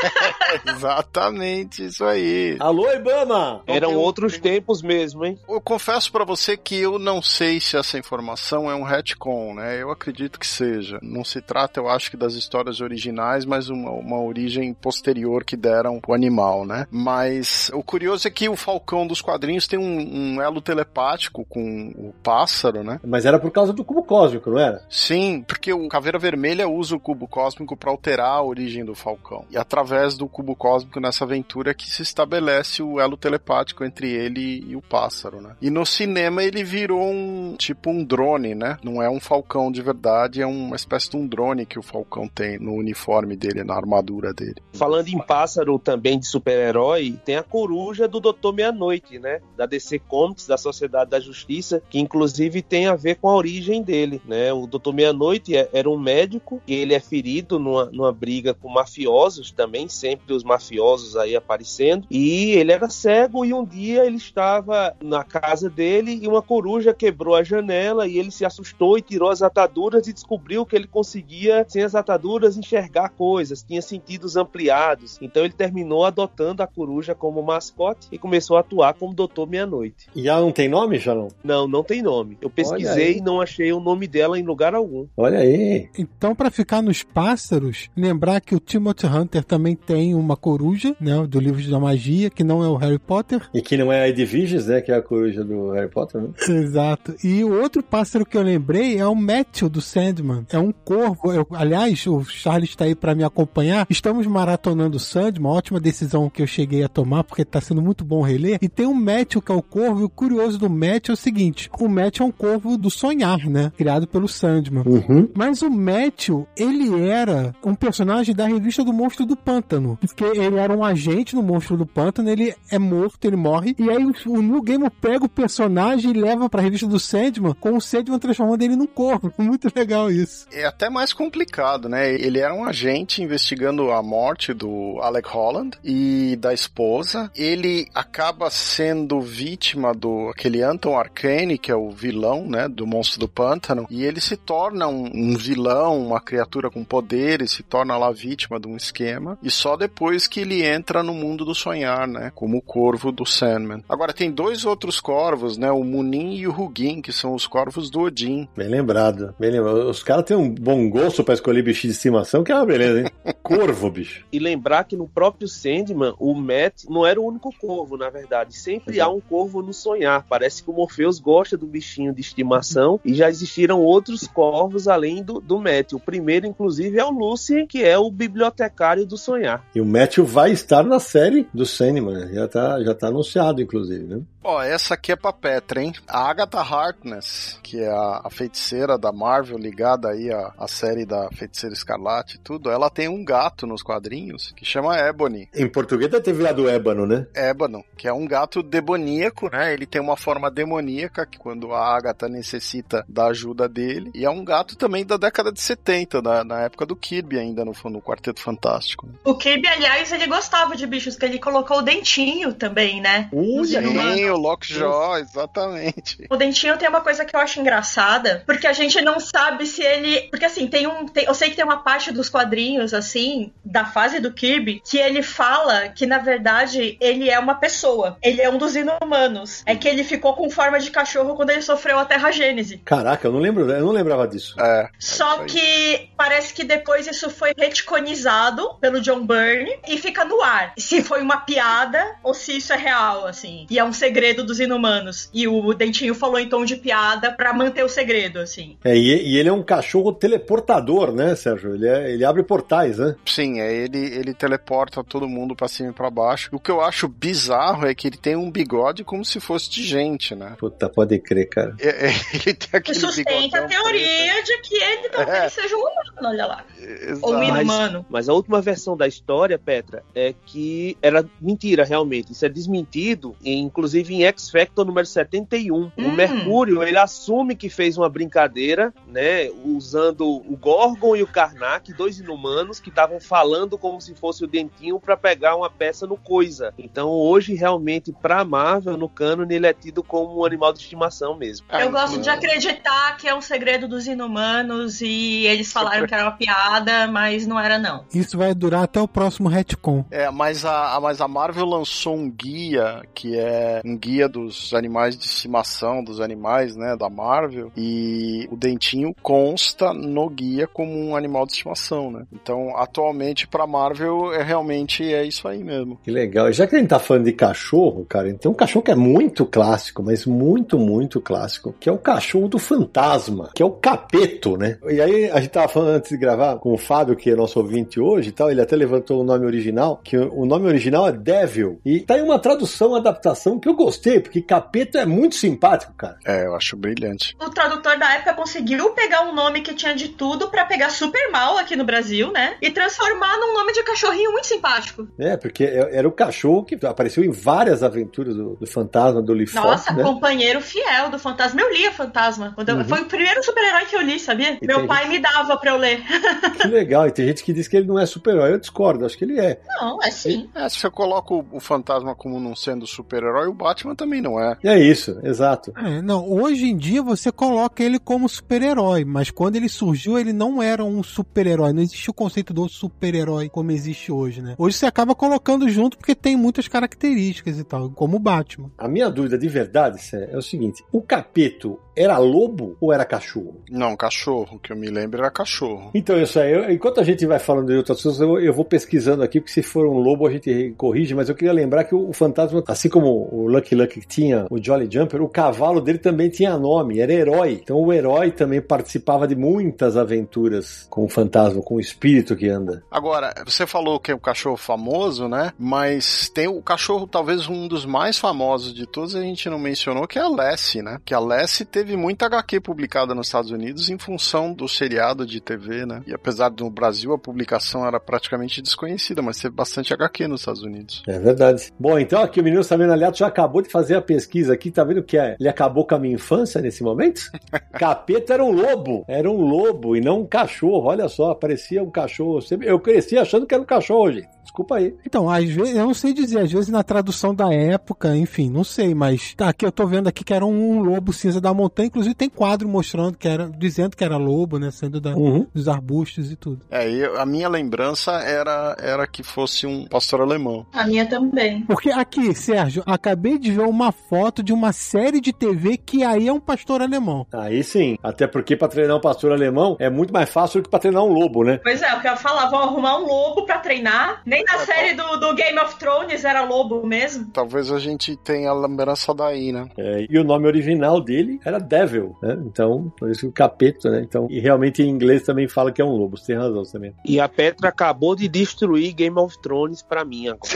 Exatamente, isso aí. Alô, Ibama! Eram Eu- outros tempos mesmo, hein? Eu confesso pra você que eu não sei se essa informação é um retcon, né? Eu acredito que seja. Não se trata, eu acho que das histórias originais, mas uma, uma origem posterior que deram o animal, né? Mas o curioso é que o Falcão dos quadrinhos tem um, um elo telepático com o pássaro, né? Mas era por causa do cubo cósmico, não era? Sim, porque o Caveira Vermelha usa o cubo cósmico para alterar a origem do Falcão. E através do cubo cósmico nessa aventura que se estabelece estabelece o elo telepático entre ele e o pássaro, né? E no cinema ele virou um tipo um drone, né? Não é um falcão de verdade, é uma espécie de um drone que o falcão tem no uniforme dele, na armadura dele. Falando em pássaro também de super-herói, tem a coruja do Doutor Meia-Noite, né? Da DC Comics, da Sociedade da Justiça, que inclusive tem a ver com a origem dele, né? O Doutor Meia-Noite é, era um médico e ele é ferido numa, numa briga com mafiosos também, sempre os mafiosos aí aparecendo. E ele era cego e um dia ele estava na casa dele e uma coruja quebrou a janela e ele se assustou e tirou as ataduras e descobriu que ele conseguia, sem as ataduras, enxergar coisas, tinha sentidos ampliados. Então ele terminou adotando a coruja como mascote e começou a atuar como Doutor Meia-Noite. E ela não tem nome, Jalão? Não, não tem nome. Eu pesquisei e não achei o nome dela em lugar algum. Olha aí. Então, para ficar nos pássaros, lembrar que o Timothy Hunter também tem uma coruja, né, do livro da magia, que não é o Harry Potter. E que não é a Edviges, né, que é a coruja do Harry Potter, né? Exato. E o outro pássaro que eu lembrei é o Matthew do Sandman. É um corvo. Eu, aliás, o Charles está aí para me acompanhar. Estamos maratonando o Sandman, ótima decisão que eu cheguei a tomar, porque está sendo muito bom reler. E tem o Matthew, que é o corvo, e o curioso do Matthew é o seguinte: o Matthew é um corvo do sonhar, né? Criado pelo Sandman. Uhum. Mas o Matthew, ele era um personagem da revista do Monstro do Pântano. Porque ele era um agente no Monstro do Pântano, ele é morto, ele morre. E aí o New Game pega o personagem e leva pra revista do Sandman, com o Sandman transformando ele num corvo. Muito legal isso. É até mais complicado, né? Ele era um agente investigando a morte do Alec Holland e da esposa. Ele acaba sendo vítima do aquele Anton Arcane, que é o vilão, né, do Monstro do Pântano, e ele se torna um, um vilão, uma criatura com poderes, se torna lá vítima de um esquema, e só depois que ele entra no mundo do sonhar, né, como o corvo do Sandman. Agora tem dois outros corvos, né, o Munin e o Hugin, que são os corvos do Odin. Bem lembrado, bem lembrado. Os caras têm um bom gosto pra escolher bichinho de estimação, que é uma beleza, hein? Corvo, bicho. E lembrar que no próprio Sandman, o Matt não era o único corvo, na verdade. Sempre há um corvo no sonhar. Parece que o Morpheus gosta do bichinho de estimação e já existiram outros corvos além do, do Matt. O primeiro, inclusive, é o Lucien, que é o bibliotecário do sonhar. E o Matthew vai estar na série do Sandman, já tá, já tá anunciado, inclusive, né? Ó, essa aqui é pra Petra, hein? A Agatha Harkness, que é a, a feiticeira da Marvel, ligada aí à, à série da Feiticeira Escarlate e tudo, ela tem um gato nos quadrinhos que chama Ebony. Em português deve ter virado ébano, né? Ébano, que é um gato demoníaco, né? Ele tem uma forma demoníaca que quando a Agatha necessita da ajuda dele. E é um gato também da década de 70, na, na época do Kirby ainda, no, no Quarteto Fantástico. né? O Kirby, aliás, ele gostava de bichos, que ele colocou o dentinho também, né? Nos inumanos. O Lockjaw, exatamente. O dentinho tem uma coisa que eu acho engraçada, porque a gente não sabe se ele. Porque assim, tem um. tem- eu sei que tem uma parte dos quadrinhos, assim, da fase do Kirby, que ele fala que, na verdade, ele é uma pessoa. Ele é um dos inumanos. É que ele ficou com forma de cachorro quando ele sofreu a Terra Gênese. Caraca, eu não lembro, eu não lembrava disso. É. Só que parece que depois isso foi retconizado pelo John Byrne e fica no ar. Se foi uma piada ou se isso é real, assim. E é um segredo dos inumanos. E o Dentinho falou em tom de piada pra manter o segredo, assim. É, e, e ele é um cachorro teleportador, né, Sérgio? Ele, é- ele abre portais, né? Sim, é ele, ele teleporta todo mundo pra cima e pra baixo. O que eu acho bizarro é que ele tem um bigode como se fosse de gente, né? Puta, pode crer, cara. É- é, ele tem Que aquele sustenta a teoria de que ele talvez É. seja um humano, olha lá. preto. Ou um Exato. inumano. Mas a última versão da história, Petra, é que era mentira, realmente. Isso é desmentido, e, inclusive em X Factor número 71. O Hum. Mercúrio, ele assume que fez uma brincadeira, né? Usando o Gorgon e o Karnak, dois inumanos, que estavam falando como se fosse o Dentinho para pegar uma peça no Coisa. Então hoje, realmente, pra Marvel, no cânone, ele é tido como um animal de estimação mesmo. Eu gosto de acreditar que é um segredo dos inumanos e eles falaram que era uma piada, mas não era não. Isso vai durar até o próximo retcon. É, mas a, a- mas a Marvel lançou um guia que é um guia dos animais de estimação, dos animais, né, da Marvel, e o dentinho consta no guia como um animal de estimação, né? Então, atualmente para Marvel é realmente é isso aí mesmo. Que legal. Já que a gente tá falando de cachorro, cara, tem um cachorro que é muito clássico, mas muito, muito clássico, que é o cachorro do fantasma, que é o capeto, né? E aí a gente tava falando antes de gravar com o Fábio, que é nosso ouvinte hoje e tal, ele até levantou o nome original, que o nome original é Devil. E tá aí uma tradução, uma adaptação que eu gostei, porque capeto é muito simpático, cara. É, eu acho brilhante. O tradutor da época conseguiu pegar um nome que tinha de tudo pra pegar super mal aqui no Brasil, né? E transformar num nome de cachorrinho muito simpático. É, porque era o cachorro que apareceu em várias aventuras do, do fantasma do Lee Nossa, né? companheiro fiel do fantasma. Eu lia Fantasma. Quando eu- Uhum. Foi o primeiro super-herói que eu li, sabia? E Meu pai gente- me dava pra eu ler. Que legal. E tem gente que diz que ele não é super-herói. Eu discordo, acho que ele é. Não, é sim. É, se você coloca o, o fantasma como não sendo super-herói, o Batman também não é. É isso, exato. É, não, hoje em dia você coloca ele como super-herói, mas quando ele surgiu, ele não era um super-herói. Não existia o conceito do super-herói como existe hoje, né? Hoje você acaba colocando junto porque tem muitas características e tal, como o Batman. A minha dúvida de verdade Sé, é o seguinte: o capeto era lobo ou era cachorro? Não, cachorro, que eu me lembro era cachorro. Então, isso aí, eu- enquanto a gente vai falando de outras coisas, eu, eu vou pesquisando aqui, porque se for um lobo a gente corrige, mas eu queria lembrar que o, o fantasma, assim como o Lucky Lucky tinha o Jolly Jumper, o cavalo dele também tinha nome, era herói. Então o herói também participava de muitas aventuras com o fantasma, com o espírito que anda. Agora, você falou que é um cachorro famoso, né? Mas tem o cachorro, talvez um dos mais famosos de todos, a gente não mencionou, que é a Lassie, né? Que a Lassie teve muita HQ publicada nos Estados Unidos em função do seriado de TV, né? E apesar do Brasil a publicação era praticamente desconhecida, mas teve bastante HQ nos Estados Unidos. É verdade. Bom, então aqui o menino Sabino Aliato já acabou de fazer a pesquisa aqui, tá vendo que é? Ele acabou com a minha infância nesse momento? Capeta era um lobo, era um lobo e não um cachorro, olha só, parecia um cachorro. Eu cresci achando que era um cachorro, gente. Desculpa aí. Então, às vezes, eu não sei dizer, às vezes na tradução da época, enfim, não sei, mas tá, aqui eu tô vendo aqui que era um lobo cinza da montanha, inclusive tem quadro mostrando que era, dizendo que era lobo, né, sendo da- Uhum. dos arbustos e tudo. É, e a minha lembrança era, era que fosse um pastor alemão. A minha também. Porque aqui, Sérgio, acabei de ver uma foto de uma série de TV que aí é um pastor alemão. Aí sim. Até porque pra treinar um pastor alemão é muito mais fácil do que pra treinar um lobo, né? Pois é, o que eu ia falar, vão arrumar um lobo pra treinar. Nem na série do, do Game of Thrones era lobo mesmo. Talvez a gente tenha a lembrança daí, né? É, e o nome original dele era Devil, né? Então, por isso que o capeta, né? Então, e realmente em inglês também fala que é um lobo. Você tem razão também. E a Petra acabou de destruir Game of Thrones pra mim agora.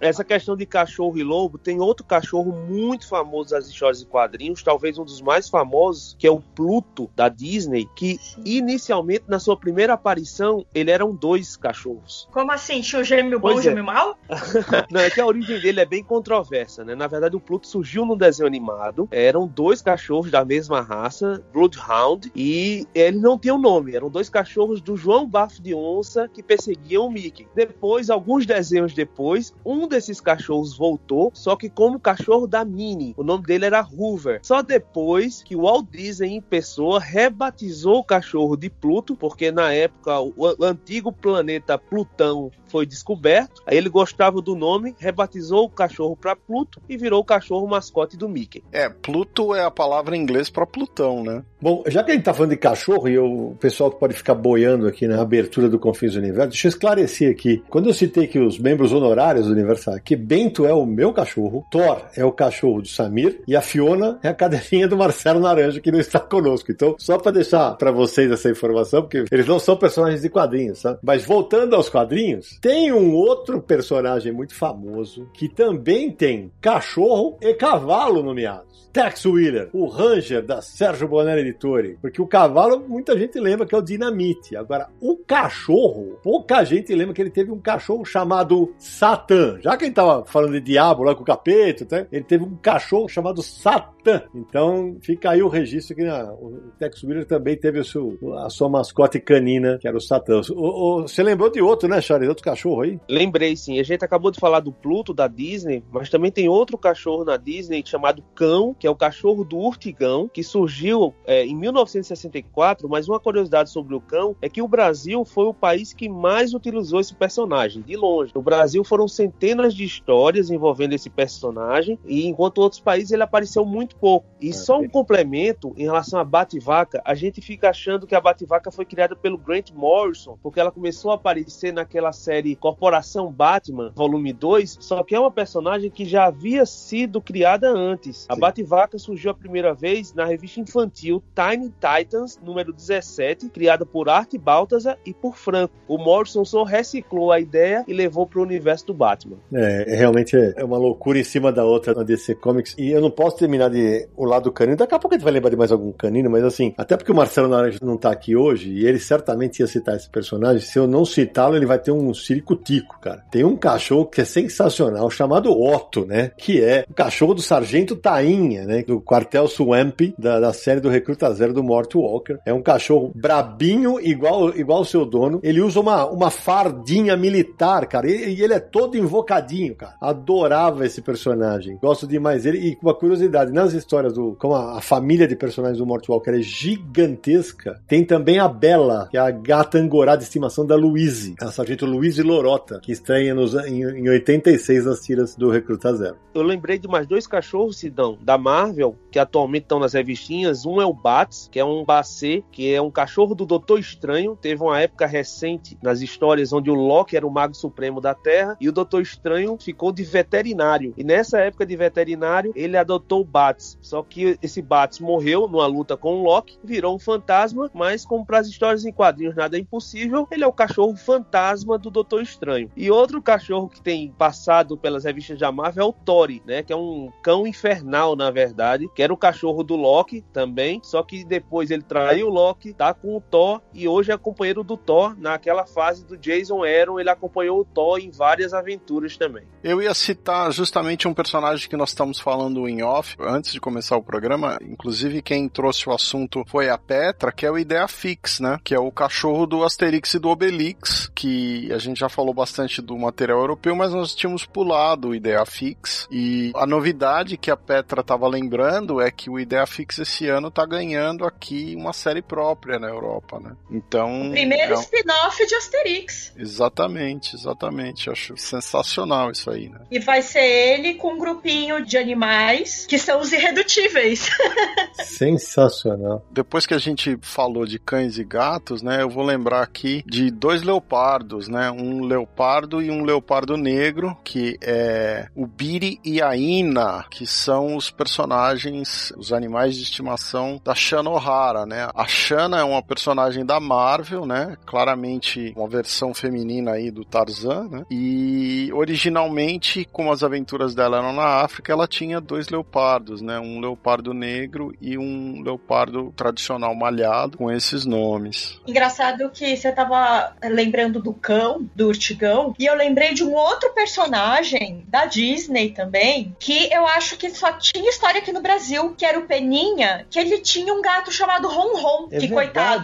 Essa questão de cachorro e lobo, tem outro cachorro muito famoso das histórias e quadrinhos, talvez um dos mais famosos, que é o Pluto da Disney, que inicialmente na sua primeira aparição ele eram dois cachorros. Como assim? Tinha o gêmeo bom e o é. gêmeo mal? Não, é que a origem dele é bem controversa, né? Na verdade, o Pluto surgiu num desenho animado. Eram dois cachorros da mesma raça, Bloodhound, e eles não tinham nome. Eram dois cachorros do João Bafo de Onça que perseguiam o Mickey. Depois, alguns desenhos depois, um desses cachorros voltou, só que como cachorro da Minnie. O nome dele era Hoover. Só depois que o Walt Disney, em pessoa, rebatizou o cachorro de Pluto, porque na época o o antigo planeta Plutão foi descoberto. Aí ele gostava do nome, rebatizou o cachorro para Pluto e virou o cachorro mascote do Mickey. É, Pluto é a palavra em inglês pra Plutão, né? Bom, já que a gente tá falando de cachorro e o pessoal pode ficar boiando aqui na abertura do Confins do Universo, deixa eu esclarecer aqui. Quando eu citei que os membros honorários do Universal, que Bento é o meu cachorro, Thor é o cachorro do Samir e a Fiona é a cadelinha do Marcelo Naranjo, que não está conosco. Então, só para deixar para vocês essa informação, porque eles não são personagens de quadrinhos, sabe? Mas voltando aos quadrinhos, tem um outro personagem muito famoso que também tem cachorro e cavalo nomeados. Tex Wheeler, o Ranger da Sérgio Bonelli Editore. Porque o cavalo, muita gente lembra que é o Dinamite. Agora, o cachorro, pouca gente lembra que ele teve um cachorro chamado Satã. Já que a gente tava falando de diabo lá com o capeta, tá? ele teve um cachorro chamado Satã. Então, fica aí o registro que né, o Tex Wheeler também teve o seu, a sua mascote canina, que era o Satã. O- o- você lembrou de outro, né, Charlie? Outro cachorro aí? Lembrei sim, a gente acabou de falar do Pluto da Disney, mas também tem outro cachorro na Disney chamado Cão, que é o cachorro do Urtigão, que surgiu é, em 1964. Mas uma curiosidade sobre o Cão é que o Brasil foi o país que mais utilizou esse personagem, de longe. No Brasil foram centenas centenas de histórias envolvendo esse personagem, e enquanto outros países ele apareceu muito pouco. E só um complemento em relação à Bativaca, a gente fica achando que a Bativaca foi criada pelo Grant Morrison, porque ela começou a aparecer naquela série Corporação Batman, volume 2, só que é uma personagem que já havia sido criada antes. A Bativaca surgiu a primeira vez na revista infantil Tiny Titans, número 17, criada por Art Baltazar e por Franco. O Morrison só reciclou a ideia e levou para o universo do Batman. É, realmente é uma loucura em cima da outra na DC Comics. E eu não posso terminar de o lado canino. Daqui a pouco a gente vai lembrar de mais algum canino, mas assim, até porque o Marcelo Naranjo não tá aqui hoje, e ele certamente ia citar esse personagem, se eu não citá-lo, ele vai ter um circo-tico, cara. Tem um cachorro que é sensacional, chamado Otto, né? Que é o cachorro do Sargento Tainha, né? Do quartel Swamp, da, da série do Recruta Zero do Mort Walker. É um cachorro brabinho, igual igual o seu dono. Ele usa uma, uma fardinha militar, cara, e, e ele é todo invocadinho, cara. Adorava esse personagem. Gosto demais dele. E uma curiosidade, nas histórias do. Como a, a família de personagens do Mort Walker é gigantesca, tem também a Bela, que é a gata angorá de estimação da Louise, a sargento Louise Lorota, que estreia nos, em, em 86 nas tiras do Recruta Zero. Eu lembrei de mais dois cachorros, Sidão, da Marvel, que atualmente estão nas revistinhas. Um é o Bats, que é um Bacê, que é um cachorro do Doutor Estranho. Teve uma época recente nas histórias onde o Loki era o mago supremo da Terra e o Doutor Estranho ficou de veterinário. E nessa época de veterinário, ele adotou o Bats. Só que esse Bats morreu numa luta com o Loki, virou um fantasma, mas como para as histórias em quadrinhos nada é impossível, ele é o cachorro fantasma do Doutor Estranho. E outro cachorro que tem passado pelas revistas da Marvel é o Tori, né, que é um cão infernal na verdade, que era o cachorro do Loki também, só que depois ele traiu o Loki, tá com o Thor e hoje é companheiro do Thor naquela fase do Jason Aaron, ele acompanhou o Thor em várias aventuras também. Eu ia citar justamente um personagem que nós estamos falando em off antes de começar o programa, inclusive quem trouxe o assunto foi a Petra, que é o Ideia Fix, né? Que é o cachorro do Asterix e do Obelix, que a gente já falou bastante do material europeu, mas nós tínhamos pulado o Ideia Fix. E a novidade que a Petra estava lembrando é que o Ideia Fix esse ano tá ganhando aqui uma série própria na Europa, né? Então. Primeiro é... spin-off de Asterix. Exatamente, exatamente. Acho sensacional isso aí, né? E vai ser ele com um grupinho de animais que são os irredutíveis. Sensacional. Depois que a gente falou de cães e gatos, né, eu vou lembrar aqui de dois leopardos, né, um leopardo e um leopardo negro, que é o Biri e a Ina, que são os personagens, os animais de estimação da Shana O'Hara, né. A Shana é uma personagem da Marvel, né, claramente uma versão feminina aí do Tarzan, né, e originalmente, como as aventuras dela eram na África, ela tinha dois leopardos, né, um leopardo negro e um leopardo tradicional malhado com esses nomes. Engraçado que você tava lembrando do cão, do urtigão, e eu lembrei de um outro personagem da Disney também, que eu acho que só tinha história aqui no Brasil, que era o Peninha, que ele tinha um gato chamado Ron Ron, É que verdade.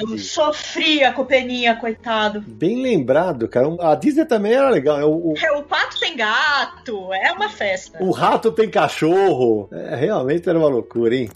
coitado, sofria com o Peninha, coitado. Bem lembrado, cara. A Disney também era legal. O, o, É, O pato tem gato, é uma festa. o rato tem cachorro. É, realmente era uma loucura, hein?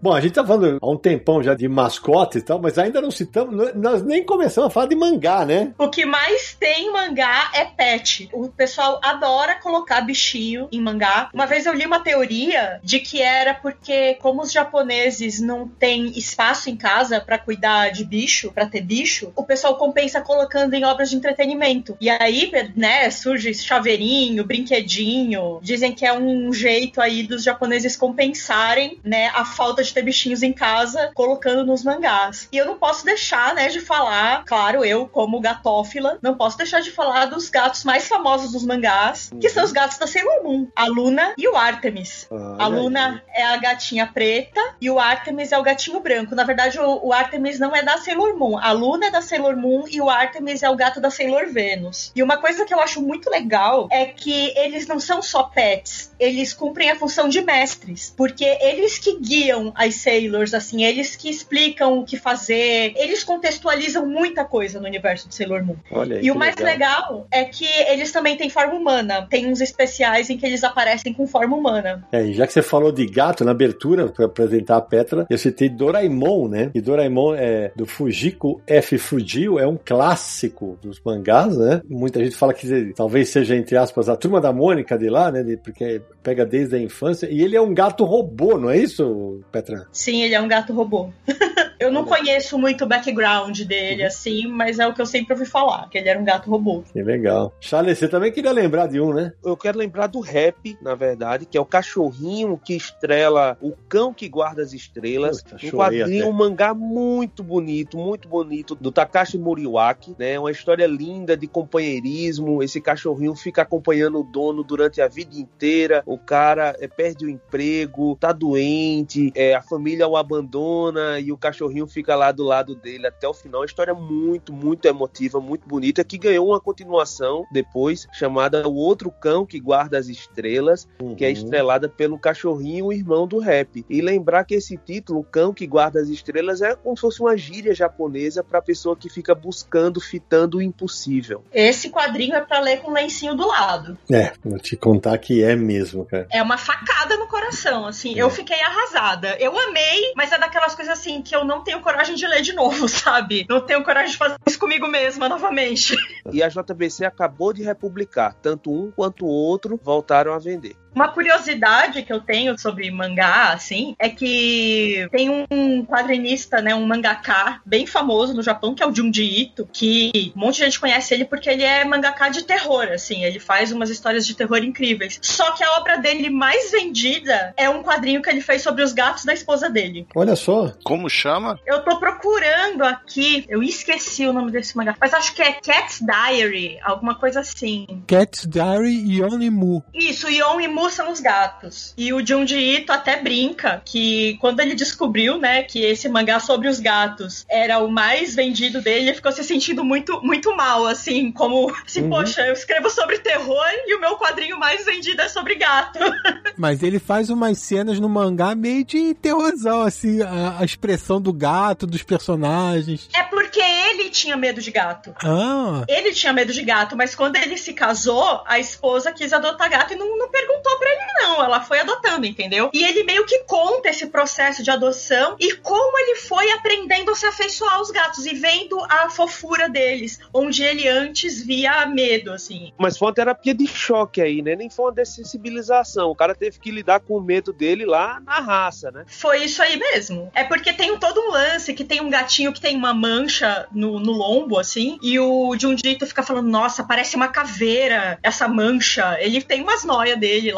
Bom, a gente tá falando há um tempão já de mascote e tal, mas ainda não citamos, nós nem começamos a falar de mangá, né? O que mais tem em mangá é pet. O pessoal adora colocar bichinho em mangá. Uma vez eu li uma teoria de que era porque, como os japoneses não têm espaço em casa pra cuidar de bicho, pra ter bicho, o pessoal compensa colocando em obras de entretenimento. E aí, né, surge chaveirinho, brinquedinho. Dizem que é um jeito aí dos japoneses compensarem, né, a falta de ter bichinhos em casa, colocando nos mangás. E eu não posso deixar, né, de falar, claro, eu como gatófila, não posso deixar de falar dos gatos mais famosos dos mangás, que são os gatos da Sailor Moon, a Luna e o Artemis. Olha A Luna é a gatinha preta e o Artemis é o gatinho branco. Na verdade, o, o Artemis não é da Sailor Moon. A Luna é da Sailor Moon e o Artemis é o gato da Sailor Venus. E uma coisa que eu acho muito legal é que eles não são só pets, eles cumprem a função de mestres, porque eles que guiam as Sailors, assim, eles que explicam o que fazer, eles contextualizam muita coisa no universo de Sailor Moon. Olha E o mais legal. é que eles também têm forma humana. Tem uns especiais em que eles aparecem com forma humana. É, e já que você falou de gato na abertura, para apresentar a Petra, eu citei Doraemon, né? E Doraemon é do Fujiko F. Fujio, é um clássico dos mangás, né? Muita gente fala que talvez seja, entre aspas, a turma da Mônica de lá, né? De- porque pega desde a infância. E ele é um gato robô, não é isso, Petra? Sim, ele é um gato robô. eu não conheço muito o background dele, assim, mas é o que eu sempre ouvi falar, que ele era um gato robô. Que legal. Charles, você também queria lembrar de um, né? Eu quero lembrar do rap, na verdade, que é o cachorrinho que estrela o cão que guarda as estrelas. Puta, um quadrinho, até. um mangá muito bonito, muito bonito, do Takashi Moriwaki, né? Uma história linda de companheirismo. Esse cachorrinho fica acompanhando o dono durante a vida inteira. O cara é, perde o emprego, tá doente, é, a família o abandona e o cachorrinho fica lá do lado dele até o final. Uma história muito, muito emotiva, muito bonita, que ganhou uma continuação depois, chamada O Outro Cão que Guarda as Estrelas, que é Uhum. estrelada pelo cachorrinho, o irmão do rap. E lembrar que esse título, O Cão que Guarda as Estrelas, é como se fosse uma gíria japonesa para pessoa que fica buscando, fitando o impossível. Esse quadrinho é pra ler com lencinho do lado. É, vou te contar que é mesmo, cara. É uma facada no coração, assim. É. Eu fiquei arrasada. Eu amei, mas é daquelas coisas assim que eu não tenho coragem de ler de novo, sabe? Não tenho coragem de fazer isso comigo mesma novamente. E a JBC acabou de republicar, tanto um quanto o outro voltaram a vender. Uma curiosidade que eu tenho sobre mangá, assim, é que tem um quadrinista, né, um mangaká bem famoso no Japão, que é o Junji Ito, que um monte de gente conhece ele porque ele é mangaká de terror, assim, ele faz umas histórias de terror incríveis. Só que a obra dele mais vendida é um quadrinho que ele fez sobre os gatos da esposa dele. Olha só. Como chama? Eu tô procurando aqui, eu esqueci o nome desse mangá, mas acho que é Cat's Diary, alguma coisa assim. Cat's Diary e Onimu. Isso, Yon e Mu são os gatos. E o Junji Ito até brinca que quando ele descobriu, né, que esse mangá sobre os gatos era o mais vendido dele, ele ficou se sentindo muito, muito mal, assim, como assim, Uhum. poxa, eu escrevo sobre terror e o meu quadrinho mais vendido é sobre gato. Mas ele faz umas cenas no mangá meio de terrorzão, assim, a, a expressão do gato, dos personagens. é porque ele tinha medo de gato. Ah, Ele tinha medo de gato, mas quando ele se casou, a esposa quis adotar gato e não, não perguntou pra ele, não. Ela foi adotando, entendeu? E ele meio que conta esse processo de adoção e como ele foi aprendendo a se afeiçoar aos gatos e vendo a fofura deles, onde ele antes via medo, assim. Mas foi uma terapia de choque aí, né? Nem foi uma dessensibilização. O cara teve que lidar com o medo dele lá na raça, né? Foi isso aí mesmo. É porque tem todo um lance que tem um gatinho que tem uma mancha no, no lombo, assim, e o Jundito fica falando, nossa, parece uma caveira, essa mancha. Ele tem umas noias dele lá.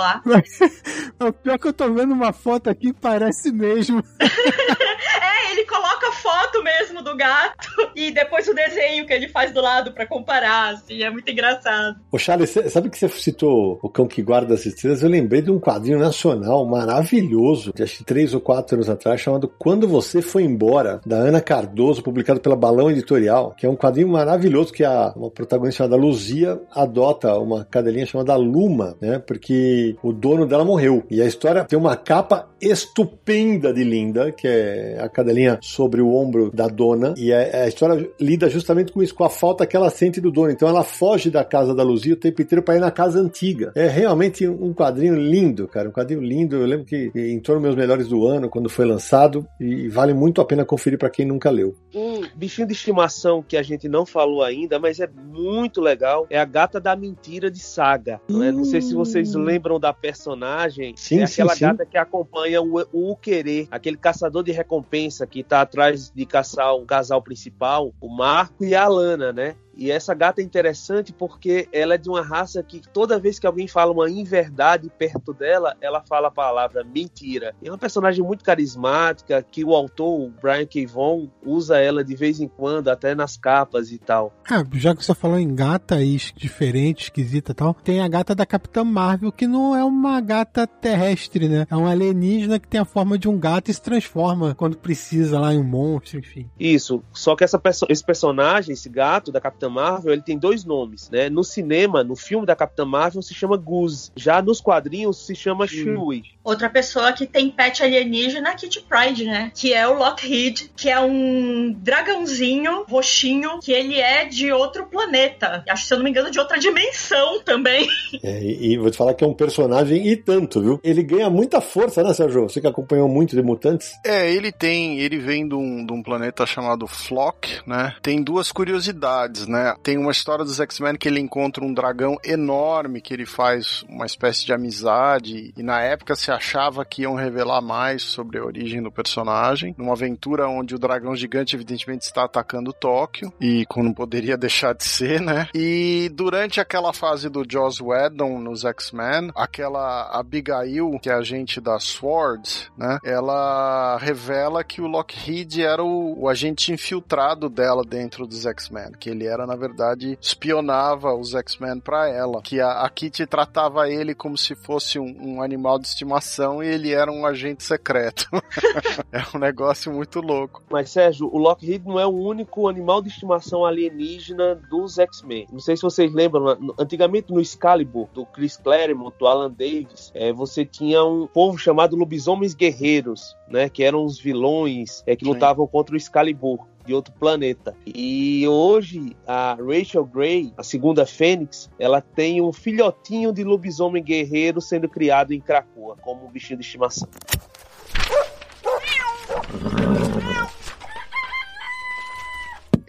O pior que eu tô vendo uma foto aqui, parece mesmo. É, ele coloca a foto mesmo do gato e depois o desenho que ele faz do lado pra comparar, assim, é muito engraçado. Ô Charles, sabe que você citou o Cão que Guarda as Estrelas? Eu lembrei de um quadrinho nacional maravilhoso, de acho que três ou quatro anos atrás, chamado Quando Você Foi Embora, da Ana Cardoso, publicado pela Balão Editorial, que é um quadrinho maravilhoso que a, uma protagonista chamada Luzia adota uma cadelinha chamada Luma, né? Porque o dono dela morreu. E a história tem uma capa estupenda de linda, que é a cadelinha sobre o ombro da dona, e é- a história lida justamente com isso, com a falta que ela sente do dono. Então ela foge da casa da Luzia o tempo inteiro para ir na casa antiga. É realmente um quadrinho lindo, cara, um quadrinho lindo. Eu lembro que entrou nos meus melhores do ano quando foi lançado e vale muito a pena conferir para quem nunca leu. Um bichinho de estimação que a gente não falou ainda, mas é muito legal, é a gata da mentira de Saga. né? Não sei se vocês lembram da personagem. Sim, é sim, aquela sim. gata que acompanha o, o Querer, aquele caçador de recompensa que tá atrás de caçar o casal principal, o Marco e a Alana, né? E essa gata é interessante porque ela é de uma raça que toda vez que alguém fala uma inverdade perto dela, ela fala a palavra mentira. É uma personagem muito carismática que o autor, o Brian K. Vaughan, usa ela de vez em quando, até nas capas e tal. Ah, já que você falou em gata aí, diferente, esquisita e tal, tem a gata da Capitã Marvel, que não é uma gata terrestre, né? É um alienígena que tem a forma de um gato e se transforma quando precisa lá em um monstro, enfim. Isso. Só que essa perso- esse personagem, esse gato da Capitã Marvel, ele tem dois nomes, né? No cinema, no filme da Capitã Marvel, se chama Goose. Já nos quadrinhos, se chama Chewie. Outra pessoa que tem pet alienígena é Kitty Pride, né? Que é o Lockheed, que é um dragãozinho roxinho, que ele é de outro planeta. Acho, se eu não me engano, de outra dimensão também. É, e, e vou te falar que é um personagem e tanto, viu? Ele ganha muita força, né, Sérgio? Você que acompanhou muito de Mutantes. É, ele tem, ele vem de um, de um planeta chamado Flock, né? Tem duas curiosidades, né? Tem uma história dos X-Men que ele encontra um dragão enorme que ele faz uma espécie de amizade e na época se achava que iam revelar mais sobre a origem do personagem, numa aventura onde o dragão gigante evidentemente está atacando Tóquio e não poderia deixar de ser, né? E durante aquela fase do Joss Whedon nos X-Men, aquela Abigail, que é agente da SWORD, né? Ela revela que o Lockheed era o, o agente infiltrado dela dentro dos X-Men, que ele era na verdade espionava os X-Men para ela, que a, a Kitty tratava ele como se fosse um, um animal de estimação e ele era um agente secreto. é um negócio muito louco. Mas, Sérgio, o Lockheed não é o único animal de estimação alienígena dos X-Men. Não sei se vocês lembram, antigamente no Excalibur, do Chris Claremont, do Alan Davis, é, você tinha um povo chamado Lobisomens Guerreiros, né? Que eram os vilões é, que Sim. lutavam contra o Excalibur de outro planeta. E hoje a Rachel Gray, a segunda Fênix, ela tem um filhotinho de lobisomem guerreiro sendo criado em Krakoa como um bichinho de estimação.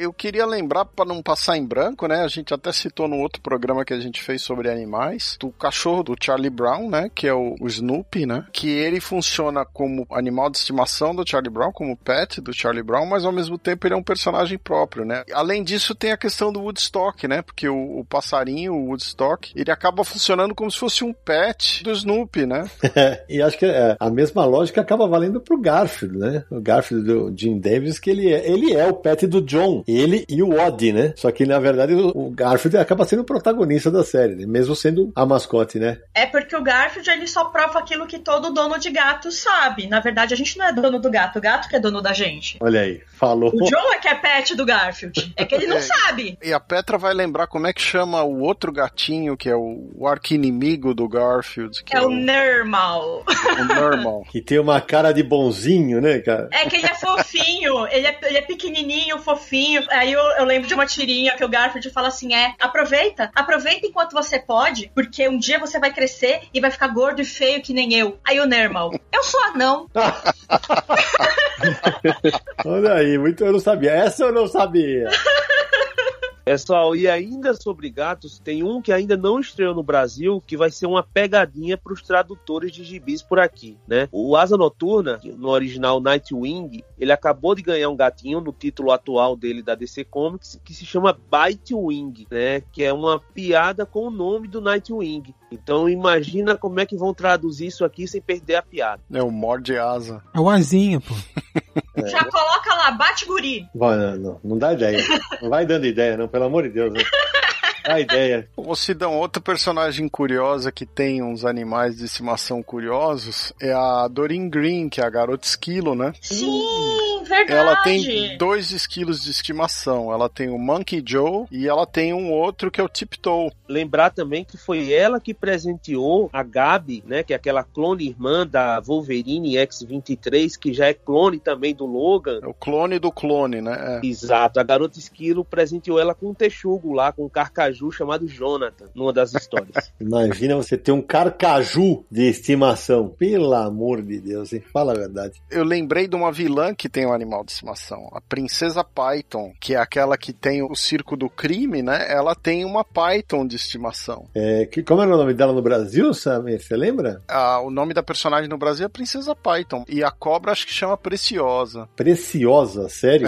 Eu queria lembrar, para não passar em branco, né? A gente até citou no outro programa que a gente fez sobre animais, do cachorro do Charlie Brown, né? Que é o, o Snoopy, né? Que ele funciona como animal de estimação do Charlie Brown, como pet do Charlie Brown, mas ao mesmo tempo ele é um personagem próprio, né? Além disso, tem a questão do Woodstock, né? Porque o, o passarinho, o Woodstock, ele acaba funcionando como se fosse um pet do Snoopy, né? e acho que é, a mesma lógica acaba valendo pro Garfield, né? O Garfield do Jim Davis, que ele é, ele é o pet do John. Ele e o Odd, né? Só que, na verdade, o, Garfield acaba sendo o protagonista da série, né? mesmo sendo a mascote, né? É porque o Garfield ele só prova aquilo que todo dono de gato sabe. Na verdade, a gente não é dono do gato, o gato que é dono da gente. Olha aí, falou. O John é que é pet do Garfield. É que ele não É. sabe. E a Petra vai lembrar como é que chama o outro gatinho, que é o, o arqui-inimigo do Garfield, que É o Nermal. o Normal. Que tem uma cara de bonzinho, né, cara? É que ele é fofinho, ele é, ele é pequenininho, fofinho. Aí eu, eu lembro de uma tirinha que o Garfield fala assim: é, aproveita, aproveita enquanto você pode, porque um dia você vai crescer e vai ficar gordo e feio que nem eu. Aí o Nermal, eu sou anão. Olha aí, muito eu não sabia. Essa eu não sabia. Pessoal, e ainda sobre gatos, tem um que ainda não estreou no Brasil, que vai ser uma pegadinha para os tradutores de gibis por aqui, né? O Asa Noturna, no original Nightwing, ele acabou de ganhar um gatinho no título atual dele da DC Comics, que se chama Bitewing, né? Que é uma piada com o nome do Nightwing. Então imagina como é que vão traduzir isso aqui sem perder a piada. É o morde asa. É o asinha, pô. Já coloca lá, bate guri. Vai, não, não, não dá ideia. Não vai dando ideia, não, pelo amor de Deus. Né? Dá ideia. Ô Sidão, outra personagem curiosa que tem uns animais de estimação curiosos é a Doreen Green, que é a garota esquilo, né? Sim, verdade. Ela tem dois esquilos de estimação. Ela tem o Monkey Joe e ela tem um outro que é o Tiptoe. Lembrar também que foi ela que presenteou a Gabi, né, que é aquela clone irmã da Wolverine X-23, que já é clone também do Logan. É o clone do clone, né? É. Exato, a garota esquilo presenteou ela com um texugo lá, com um carcaju chamado Jonathan, numa das histórias. Imagina você ter um carcaju de estimação. Pelo amor de Deus, hein? Fala a verdade. Eu lembrei de uma vilã que tem um animal de estimação, a Princesa Python, que é aquela que tem o circo do crime, né? Ela tem uma Python de estimação. É, que, como era o nome dela no Brasil, Samir? Você lembra? Ah, o nome da personagem no Brasil é Princesa Python. E a cobra acho que chama Preciosa. Preciosa, sério?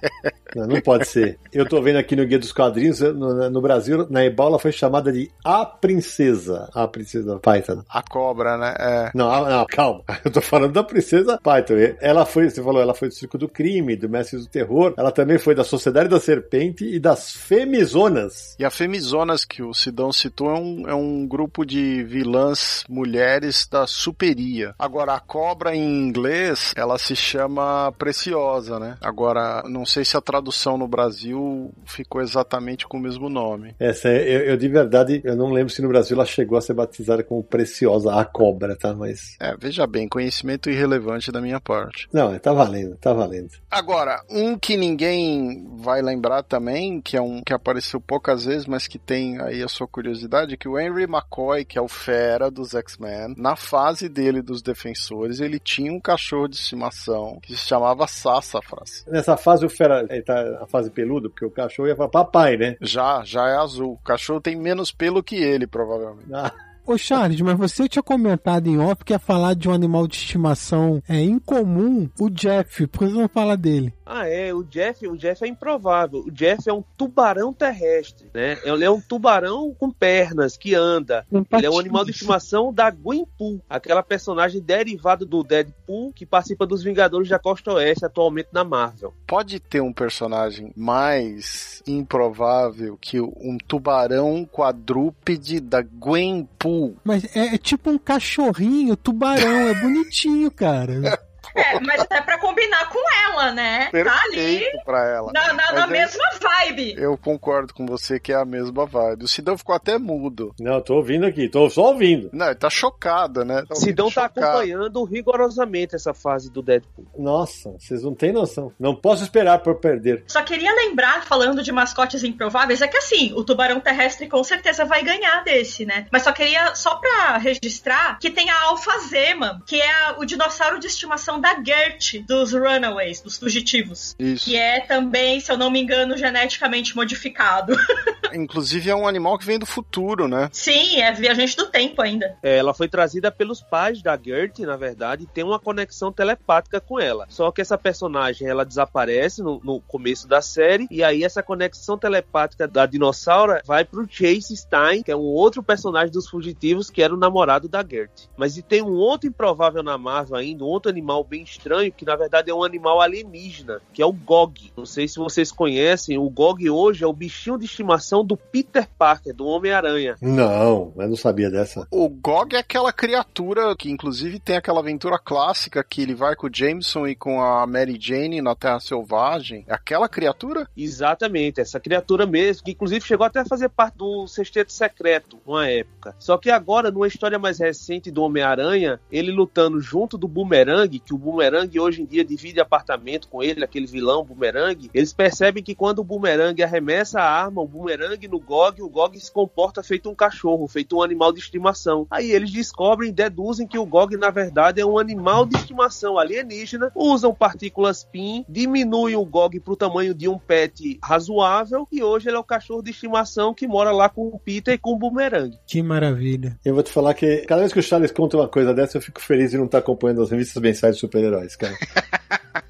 não, não pode ser. Eu tô vendo aqui no Guia dos Quadrinhos, no, no Brasil Brasil, na Ebal, ela foi chamada de A Princesa. A Princesa Python. A cobra, né? É. Não, não, calma. Eu tô falando da Princesa Python. Ela foi, você falou, ela foi do Circo do Crime, do Mestre do Terror. Ela também foi da Sociedade da Serpente e das Femizonas. E a Femizonas, que o Sidão citou, é um, é um grupo de vilãs mulheres da superia. Agora, a cobra em inglês, ela se chama Preciosa, né? Agora, não sei se a tradução no Brasil ficou exatamente com o mesmo nome. Essa é, eu, eu de verdade, eu não lembro se no Brasil ela chegou a ser batizada como Preciosa, a cobra, tá? Mas. É, veja bem, conhecimento irrelevante da minha parte. Não, tá valendo, tá valendo. Agora, um que ninguém vai lembrar também, que é um que apareceu poucas vezes, mas que tem aí a sua curiosidade, que o Henry McCoy, que é o fera dos X-Men, na fase dele dos defensores, ele tinha um cachorro de estimação que se chamava Sassafras. Nessa fase o Fera, ele tá na fase peludo, porque o cachorro ia falar papai, né? Já, já é azul. O cachorro tem menos pelo que ele, provavelmente. Ah, Ô Charles, mas você tinha comentado em off que ia falar de um animal de estimação é incomum, o Jeff, por que você não fala dele? Ah, é, o Jeff, o Jeff é improvável. O Jeff é um tubarão terrestre, né? Ele é um tubarão com pernas que anda. Ele é um animal de estimação da Gwenpool, aquela personagem derivada do Deadpool que participa dos Vingadores da Costa Oeste atualmente na Marvel. Pode ter um personagem mais improvável que um tubarão quadrúpede da Gwenpool. Mas é, é tipo um cachorrinho, tubarão, é bonitinho, cara. É, mas até pra combinar com ela, né? Tá ali Perfeito pra ela. na, na- na é- mesma vibe. Eu concordo com você que é a mesma vibe. O Sidão ficou até mudo. não, tô ouvindo aqui, tô só ouvindo. Não, ele tá chocado, né? Tá Sidão tá chocado. acompanhando rigorosamente essa fase do Deadpool. Nossa, vocês não têm noção. Não posso esperar por perder. Só queria lembrar, falando de mascotes improváveis, é que assim, o tubarão terrestre com certeza vai ganhar desse, né? Mas só queria, só pra registrar, que tem a alfazema, que é a- o dinossauro de estimação da Gert, dos Runaways, dos fugitivos. Isso. Que é também, se eu não me engano, geneticamente modificado. Inclusive é um animal que vem do futuro, né? Sim, é viajante do tempo ainda. É, ela foi trazida pelos pais da Gert, na verdade, e tem uma conexão telepática com ela. Só que essa personagem ela desaparece no, no começo da série, e aí essa conexão telepática da dinossauro vai pro Chase Stein, que é um outro personagem dos fugitivos, que era o namorado da Gert. Mas e tem um outro improvável na Marvel ainda, um outro animal bem estranho, que na verdade é um animal alienígena, que é o Gog. Não sei se vocês conhecem, o Gog hoje é o bichinho de estimação do Peter Parker, do Homem-Aranha. Não, eu não sabia dessa. O Gog é aquela criatura que inclusive tem aquela aventura clássica que ele vai com o Jameson e com a Mary Jane na Terra Selvagem. É aquela criatura? Exatamente, essa criatura mesmo, que inclusive chegou até a fazer parte do Sexteto Secreto, uma época. Só que agora, numa história mais recente do Homem-Aranha, ele lutando junto do Boomerang, que o Boomerang hoje em dia divide apartamento com ele, aquele vilão Boomerang, eles percebem que quando o Boomerang arremessa a arma, o Boomerang no Gog, o Gog se comporta feito um cachorro, feito um animal de estimação. Aí eles descobrem deduzem que o Gog, na verdade, é um animal de estimação alienígena, usam partículas PIN, diminuem o Gog pro tamanho de um pet razoável, e hoje ele é o cachorro de estimação que mora lá com o Peter e com o Boomerang. Que maravilha. Eu vou te falar que cada vez que o Charles conta uma coisa dessa, eu fico feliz de não estar acompanhando as revistas mensais super-heróis, cara.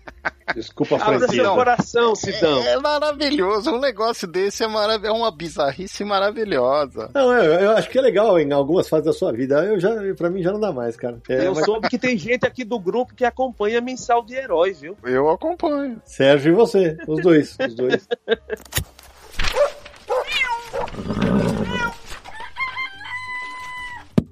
Desculpa a Abra franquia. seu coração, Sidão. É maravilhoso. Um negócio desse é, marav é uma bizarrice maravilhosa. Não, eu, eu acho que é legal em algumas fases da sua vida. Eu já, pra mim já não dá mais, cara. É, Eu mas soube que tem gente aqui do grupo que acompanha mensal de herói, viu? Eu acompanho. Sérgio e você, os dois, os dois.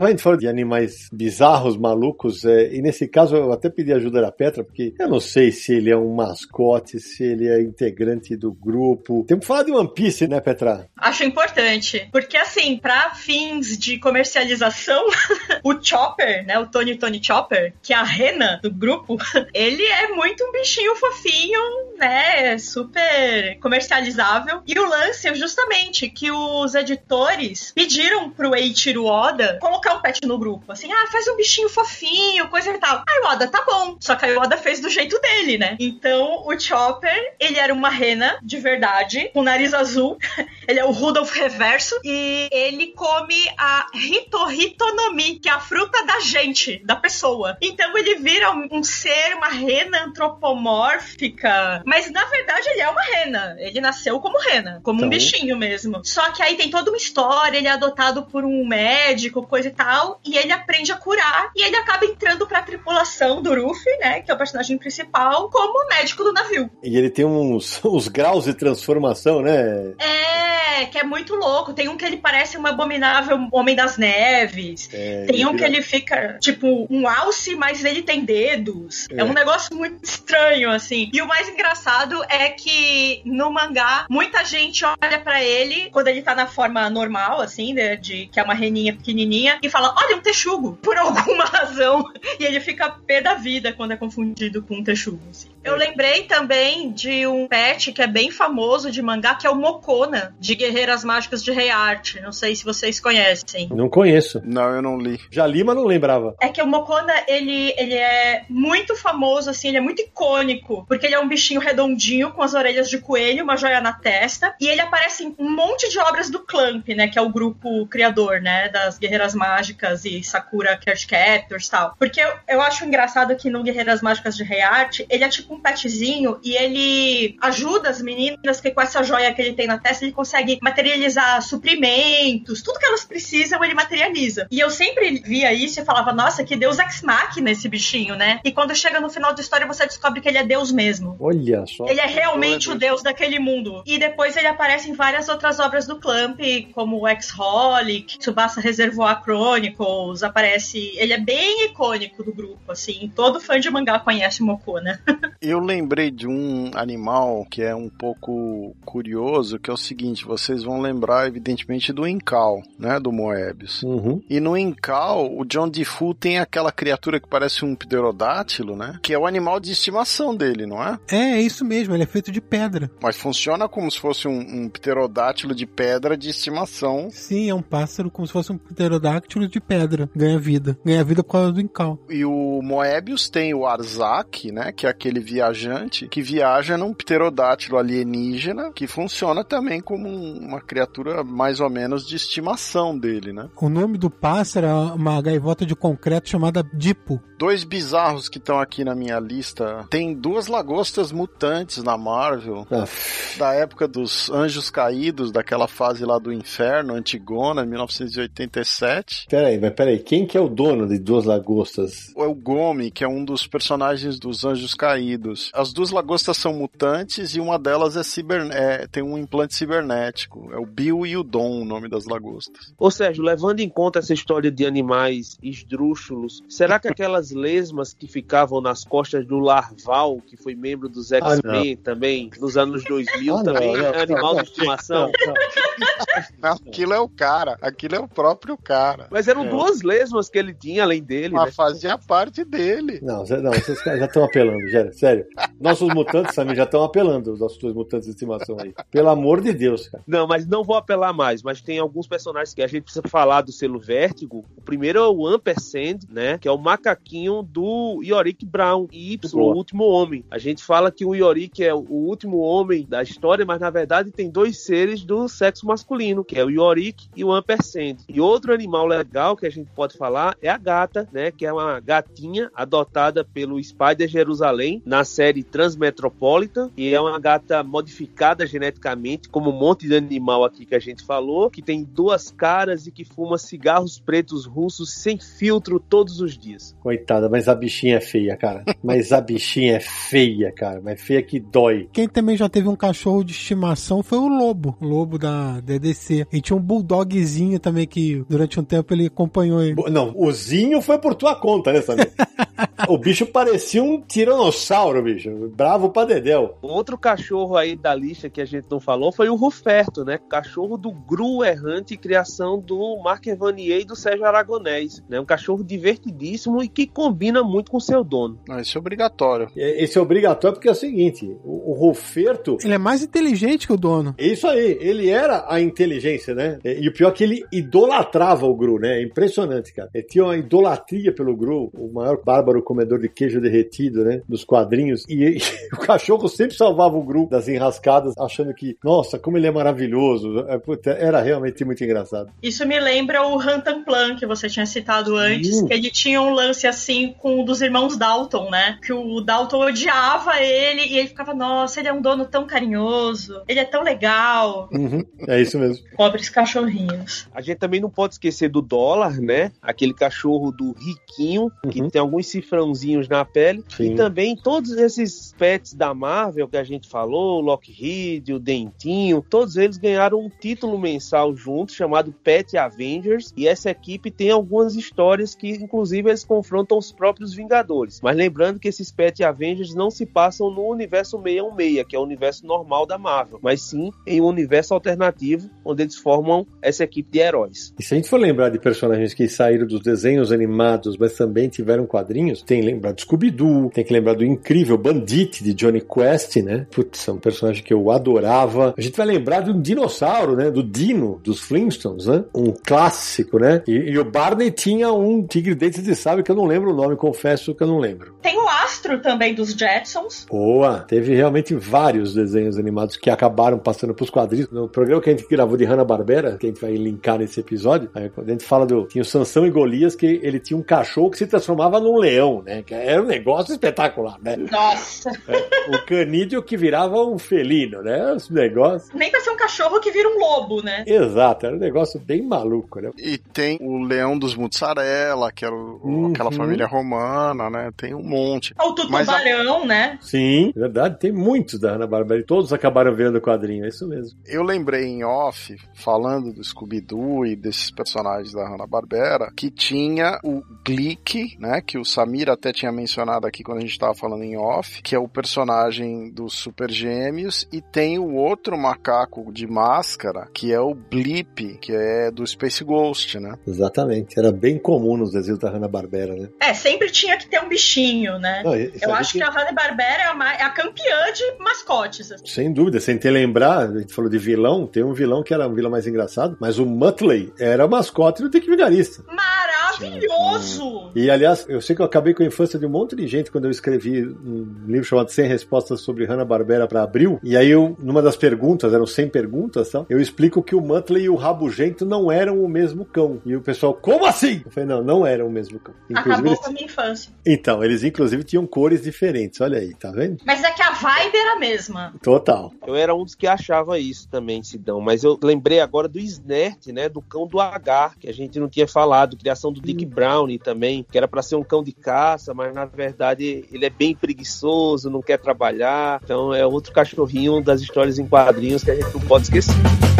A gente falou de animais bizarros, malucos, é, e nesse caso eu até pedi ajuda da Petra, porque eu não sei se ele é um mascote, se ele é integrante do grupo. Temos que falar de One Piece, né, Petra? Acho importante, porque assim, pra fins de comercialização, o Chopper, né, o Tony Tony Chopper, que é a rena do grupo, ele é muito um bichinho fofinho, né, super comercializável. E o lance é justamente que os editores pediram pro Eiichiro Oda colocar botar um pet no grupo. Assim, ah, faz um bichinho fofinho, coisa e tal. Aí o Oda, tá bom. Só que aí o Oda fez do jeito dele, né? Então o Chopper, ele era uma rena de verdade, com nariz azul. ele é o Rudolph reverso. E ele come a Hitohitonomi, que é a fruta da gente, da pessoa. Então ele vira um, um ser, uma rena antropomórfica. Mas na verdade ele é uma rena. Ele nasceu como rena, como Então- um bichinho mesmo. Só que aí tem toda uma história, ele é adotado por um médico, coisa e tal, e ele aprende a curar, e ele acaba entrando pra tripulação do Ruffy, né, que é o personagem principal, como médico do navio. E ele tem uns, uns graus de transformação, né? É, que é muito louco. Tem um que ele parece um abominável Homem das Neves. É, Tem um que ele fica, tipo, um alce, mas ele tem dedos. É. É. um negócio muito estranho, assim. E o mais engraçado é que no mangá, muita gente olha pra ele quando ele tá na forma normal, assim, né, de que é uma reninha pequenininha, e fala: Olha, um texugo, por alguma razão. E ele fica pé da vida quando é confundido com um texugo, assim. Eu lembrei também de um pet que é bem famoso de mangá, que é o Mokona, de Guerreiras Mágicas de Rei Arte. Não sei se vocês conhecem. Não conheço. Não, eu não li. Já li, mas não lembrava. É que o Mokona, ele, ele é muito famoso, assim, ele é muito icônico, porque ele é um bichinho redondinho, com as orelhas de coelho, uma joia na testa, e ele aparece em um monte de obras do Clamp, né, que é o grupo criador, né, das Guerreiras Mágicas e Sakura Card Captors e tal. Porque eu, eu acho engraçado que no Guerreiras Mágicas de Rei Arte, ele é tipo um petzinho, e ele ajuda as meninas que com essa joia que ele tem na testa, ele consegue materializar suprimentos, tudo que elas precisam, ele materializa. E eu sempre via isso e falava, nossa, que Deus ex machina esse bichinho, né? E quando chega no final da história, você descobre que ele é Deus mesmo. Olha só. Ele é realmente o deus daquele mundo. E depois ele aparece em várias outras obras do Clamp, como o X-Holic, Tsubasa Reservoir Chronicles, aparece... Ele é bem icônico do grupo, assim. Todo fã de mangá conhece o Mokona. Eu lembrei de um animal que é um pouco curioso, que é o seguinte, vocês vão lembrar evidentemente do Incal, né, do Moebius. Uhum. E no Incal, o John Defoe tem aquela criatura que parece um pterodátilo, né? Que é o animal de estimação dele, não é? É, é isso mesmo, ele é feito de pedra. Mas funciona como se fosse um, um pterodátilo de pedra de estimação. Sim, é um pássaro como se fosse um pterodáctilo de pedra. Ganha vida. Ganha vida por causa do encal. E o Moebius tem o Arzak, né? Que é aquele viajante que viaja num pterodátilo alienígena que funciona também como um- uma criatura mais ou menos de estimação dele, né? O nome do pássaro é uma gaivota de concreto chamada Dipo. Dois bizarros que estão aqui na minha lista. Tem duas lagostas mutantes na Marvel. Da época dos Anjos Caídos, daquela fase lá do Inferno, Antigona, 1987. peraí, mas peraí. Quem que é o dono de Duas Lagostas? É o Gomi, que é um dos personagens dos Anjos Caídos. As duas lagostas são mutantes e uma delas é, ciber... é, tem um implante cibernético. É o Bill e o Dom, o nome das lagostas. Ô Sérgio, levando em conta essa história de animais esdrúxulos, será que aquelas lesmas que ficavam nas costas do Larval, que foi membro dos X-Men também, nos anos 2000, Ah, não, também não, é animal não, de estimação? Aquilo é o cara, aquilo é o próprio cara. Mas eram É. duas lesmas que ele tinha além dele, Mas né? fazia parte dele. Não, não, vocês já estão apelando, já, sério. Nossos mutantes também já estão apelando, os nossos dois mutantes de estimação aí. Pelo amor de Deus, cara. Não, mas não vou apelar mais. Mas tem alguns personagens que a gente precisa falar do selo Vértigo. O primeiro é o Ampersand, né? Que é o macaquinho do Yorick Brown. E Y, Boa. o último homem. A gente fala que o Yorick é o último homem da história, mas na verdade tem dois seres do sexo masculino, que é o Yorick e o Ampersand. E outro animal legal que a gente pode falar é a gata, né? Que é uma gatinha adotada pelo Spider Jerusalém na série Transmetropolitan, e é uma gata modificada geneticamente, como um monte de animal aqui que a gente falou, que tem duas caras e que fuma cigarros pretos russos sem filtro todos os dias. Coitada, mas a bichinha é feia, cara. Mas a bichinha é feia, cara. Mas feia que dói. Quem também já teve um cachorro de estimação foi o Lobo, o Lobo da DDC. E tinha um bulldogzinho também que durante um tempo ele acompanhou ele. Não, o Zinho foi por tua conta, né, Samir? o bicho parecia um tiranossauro, bicho. bravo pra Dedéu. Outro cachorro aí da lista que a gente não falou foi o Ruferto, né? Cachorro do Gru Errante, criação do Marc Evanier e do Sérgio Aragonés. Né? Um cachorro divertidíssimo e que combina muito com seu dono. Ah, Isso é obrigatório. É, Esse é obrigatório porque é o seguinte: o, o Ruferto. Ele é mais inteligente que o dono. Isso aí, ele era a inteligência, né? E o pior é que ele idolatrava o Gru, né? É impressionante, cara. Ele tinha uma idolatria pelo Gru, o maior bárbaro comedor de queijo derretido, né? Dos quadrinhos. E, e o cachorro sempre salvava o Gru das enrascadas, achando que, nossa, como ele é maravilhoso. É, puta, era realmente muito engraçado. Isso me lembra o Rantanplan que você tinha citado antes, Sim. que ele tinha um lance assim com um dos irmãos Dalton, né? Que o Dalton odiava ele e ele ficava, nossa, ele é um dono tão carinhoso, ele é tão legal. Uhum, é isso mesmo. Pobres cachorrinhos. A gente também não pode esquecer do dólar, né? Aquele cachorro do riquinho, que Uhum. tem alguns cifrãozinhos na pele. Sim. E também todos esses pets da Marvel que a gente falou, o Lockheed, o Dentinho, todos eles ganharam um título mensal junto chamado Pet Avengers. E essa equipe tem algumas histórias que, inclusive, eles confrontam os próprios Vingadores. Mas lembrando que esses Pet Avengers não se passam no universo 616, que é o universo normal da Marvel, mas sim em um universo alternativo, onde eles formam essa equipe de heróis. E se a gente for lembrar de personagens que saíram dos desenhos animados, mas também tiveram quadrinhos, tem que lembrar do Scooby-Doo, tem que lembrar do incrível Bandit de Johnny Quest, né? Putz, é um personagem que eu adorava. A gente vai lembrar de um dinossauro, né? Do Dino, dos Flintstones, né? Um clássico, né? E, e o Barney tinha um tigre dentes de sabe que eu não lembro o nome, confesso que eu não lembro. Tem o Astro também dos Jetsons. Boa! Teve realmente vários desenhos animados que acabaram passando pros quadrinhos. No programa que a gente gravou de Hanna-Barbera, que a gente vai linkar nesse episódio, a gente fala do... Tinha o Sansão e Golias, que ele tinha um cachorro que se transformava num leão, né? Que era um negócio espetacular, né? Nossa, O canídeo que virava um felino, né? Esse negócio... nem pra ser um cachorro que vira um lobo, né? Exato, era um negócio bem maluco, né? E tem o Leão dos Mussarela, que era o- Uhum. aquela família romana, né? Tem um monte. Ou o Mas a- né? Sim, verdade. Tem muitos da Hanna-Barbera e todos acabaram vendo o quadrinho, é isso mesmo. Eu lembrei em off, falando do Scooby-Doo e desses personagens da Hanna-Barbera, que tinha o Glick, né? Que o Samir até tinha mencionado aqui quando a gente tava falando em off, que é o personagem dos Super Gêmeos, e tem o outro macaco de máscara, que é o Blip, que é do Space Ghost, né? Exatamente. Era bem comum nos desenhos da Hanna-Barbera, né? É, sempre tinha que ter um bichinho, né? Não, Eu acho que a Hanna-Barbera é, é a campeã de mascotes. assim. Sem dúvida, sem ter lembrar, a gente falou de vilão, tem um vilão que era um vilão mais engraçado, mas o Muttley era o mascote do Dick Vigarista. Maravilhoso! E aliás, eu sei que eu acabei com a infância de um monte de gente quando eu escrevi um livro chamado 100 Respostas sobre Hanna-Barbera para Abril. E aí eu, numa das perguntas, eram 100 perguntas, tal, eu explico que o Muttley e o Rabugento não eram o mesmo cão. E o pessoal, como assim? Eu falei, não, não eram o mesmo cão. Inclusive, Acabou eles- com a minha infância. Então, eles inclusive tinham cores diferentes, olha aí, tá vendo? Mas é que a vibe era a mesma. Total. Eu era um dos que achava isso também, Sidão. Mas eu lembrei agora do Snert, né? Do cão do H, que a gente não tinha falado. Criação do Dick Brownie também, que era pra ser um cão de caça, mas na verdade ele é bem preguiçoso, não quer trabalhar. Então é outro cachorrinho das histórias em quadrinhos que a gente não pode esquecer.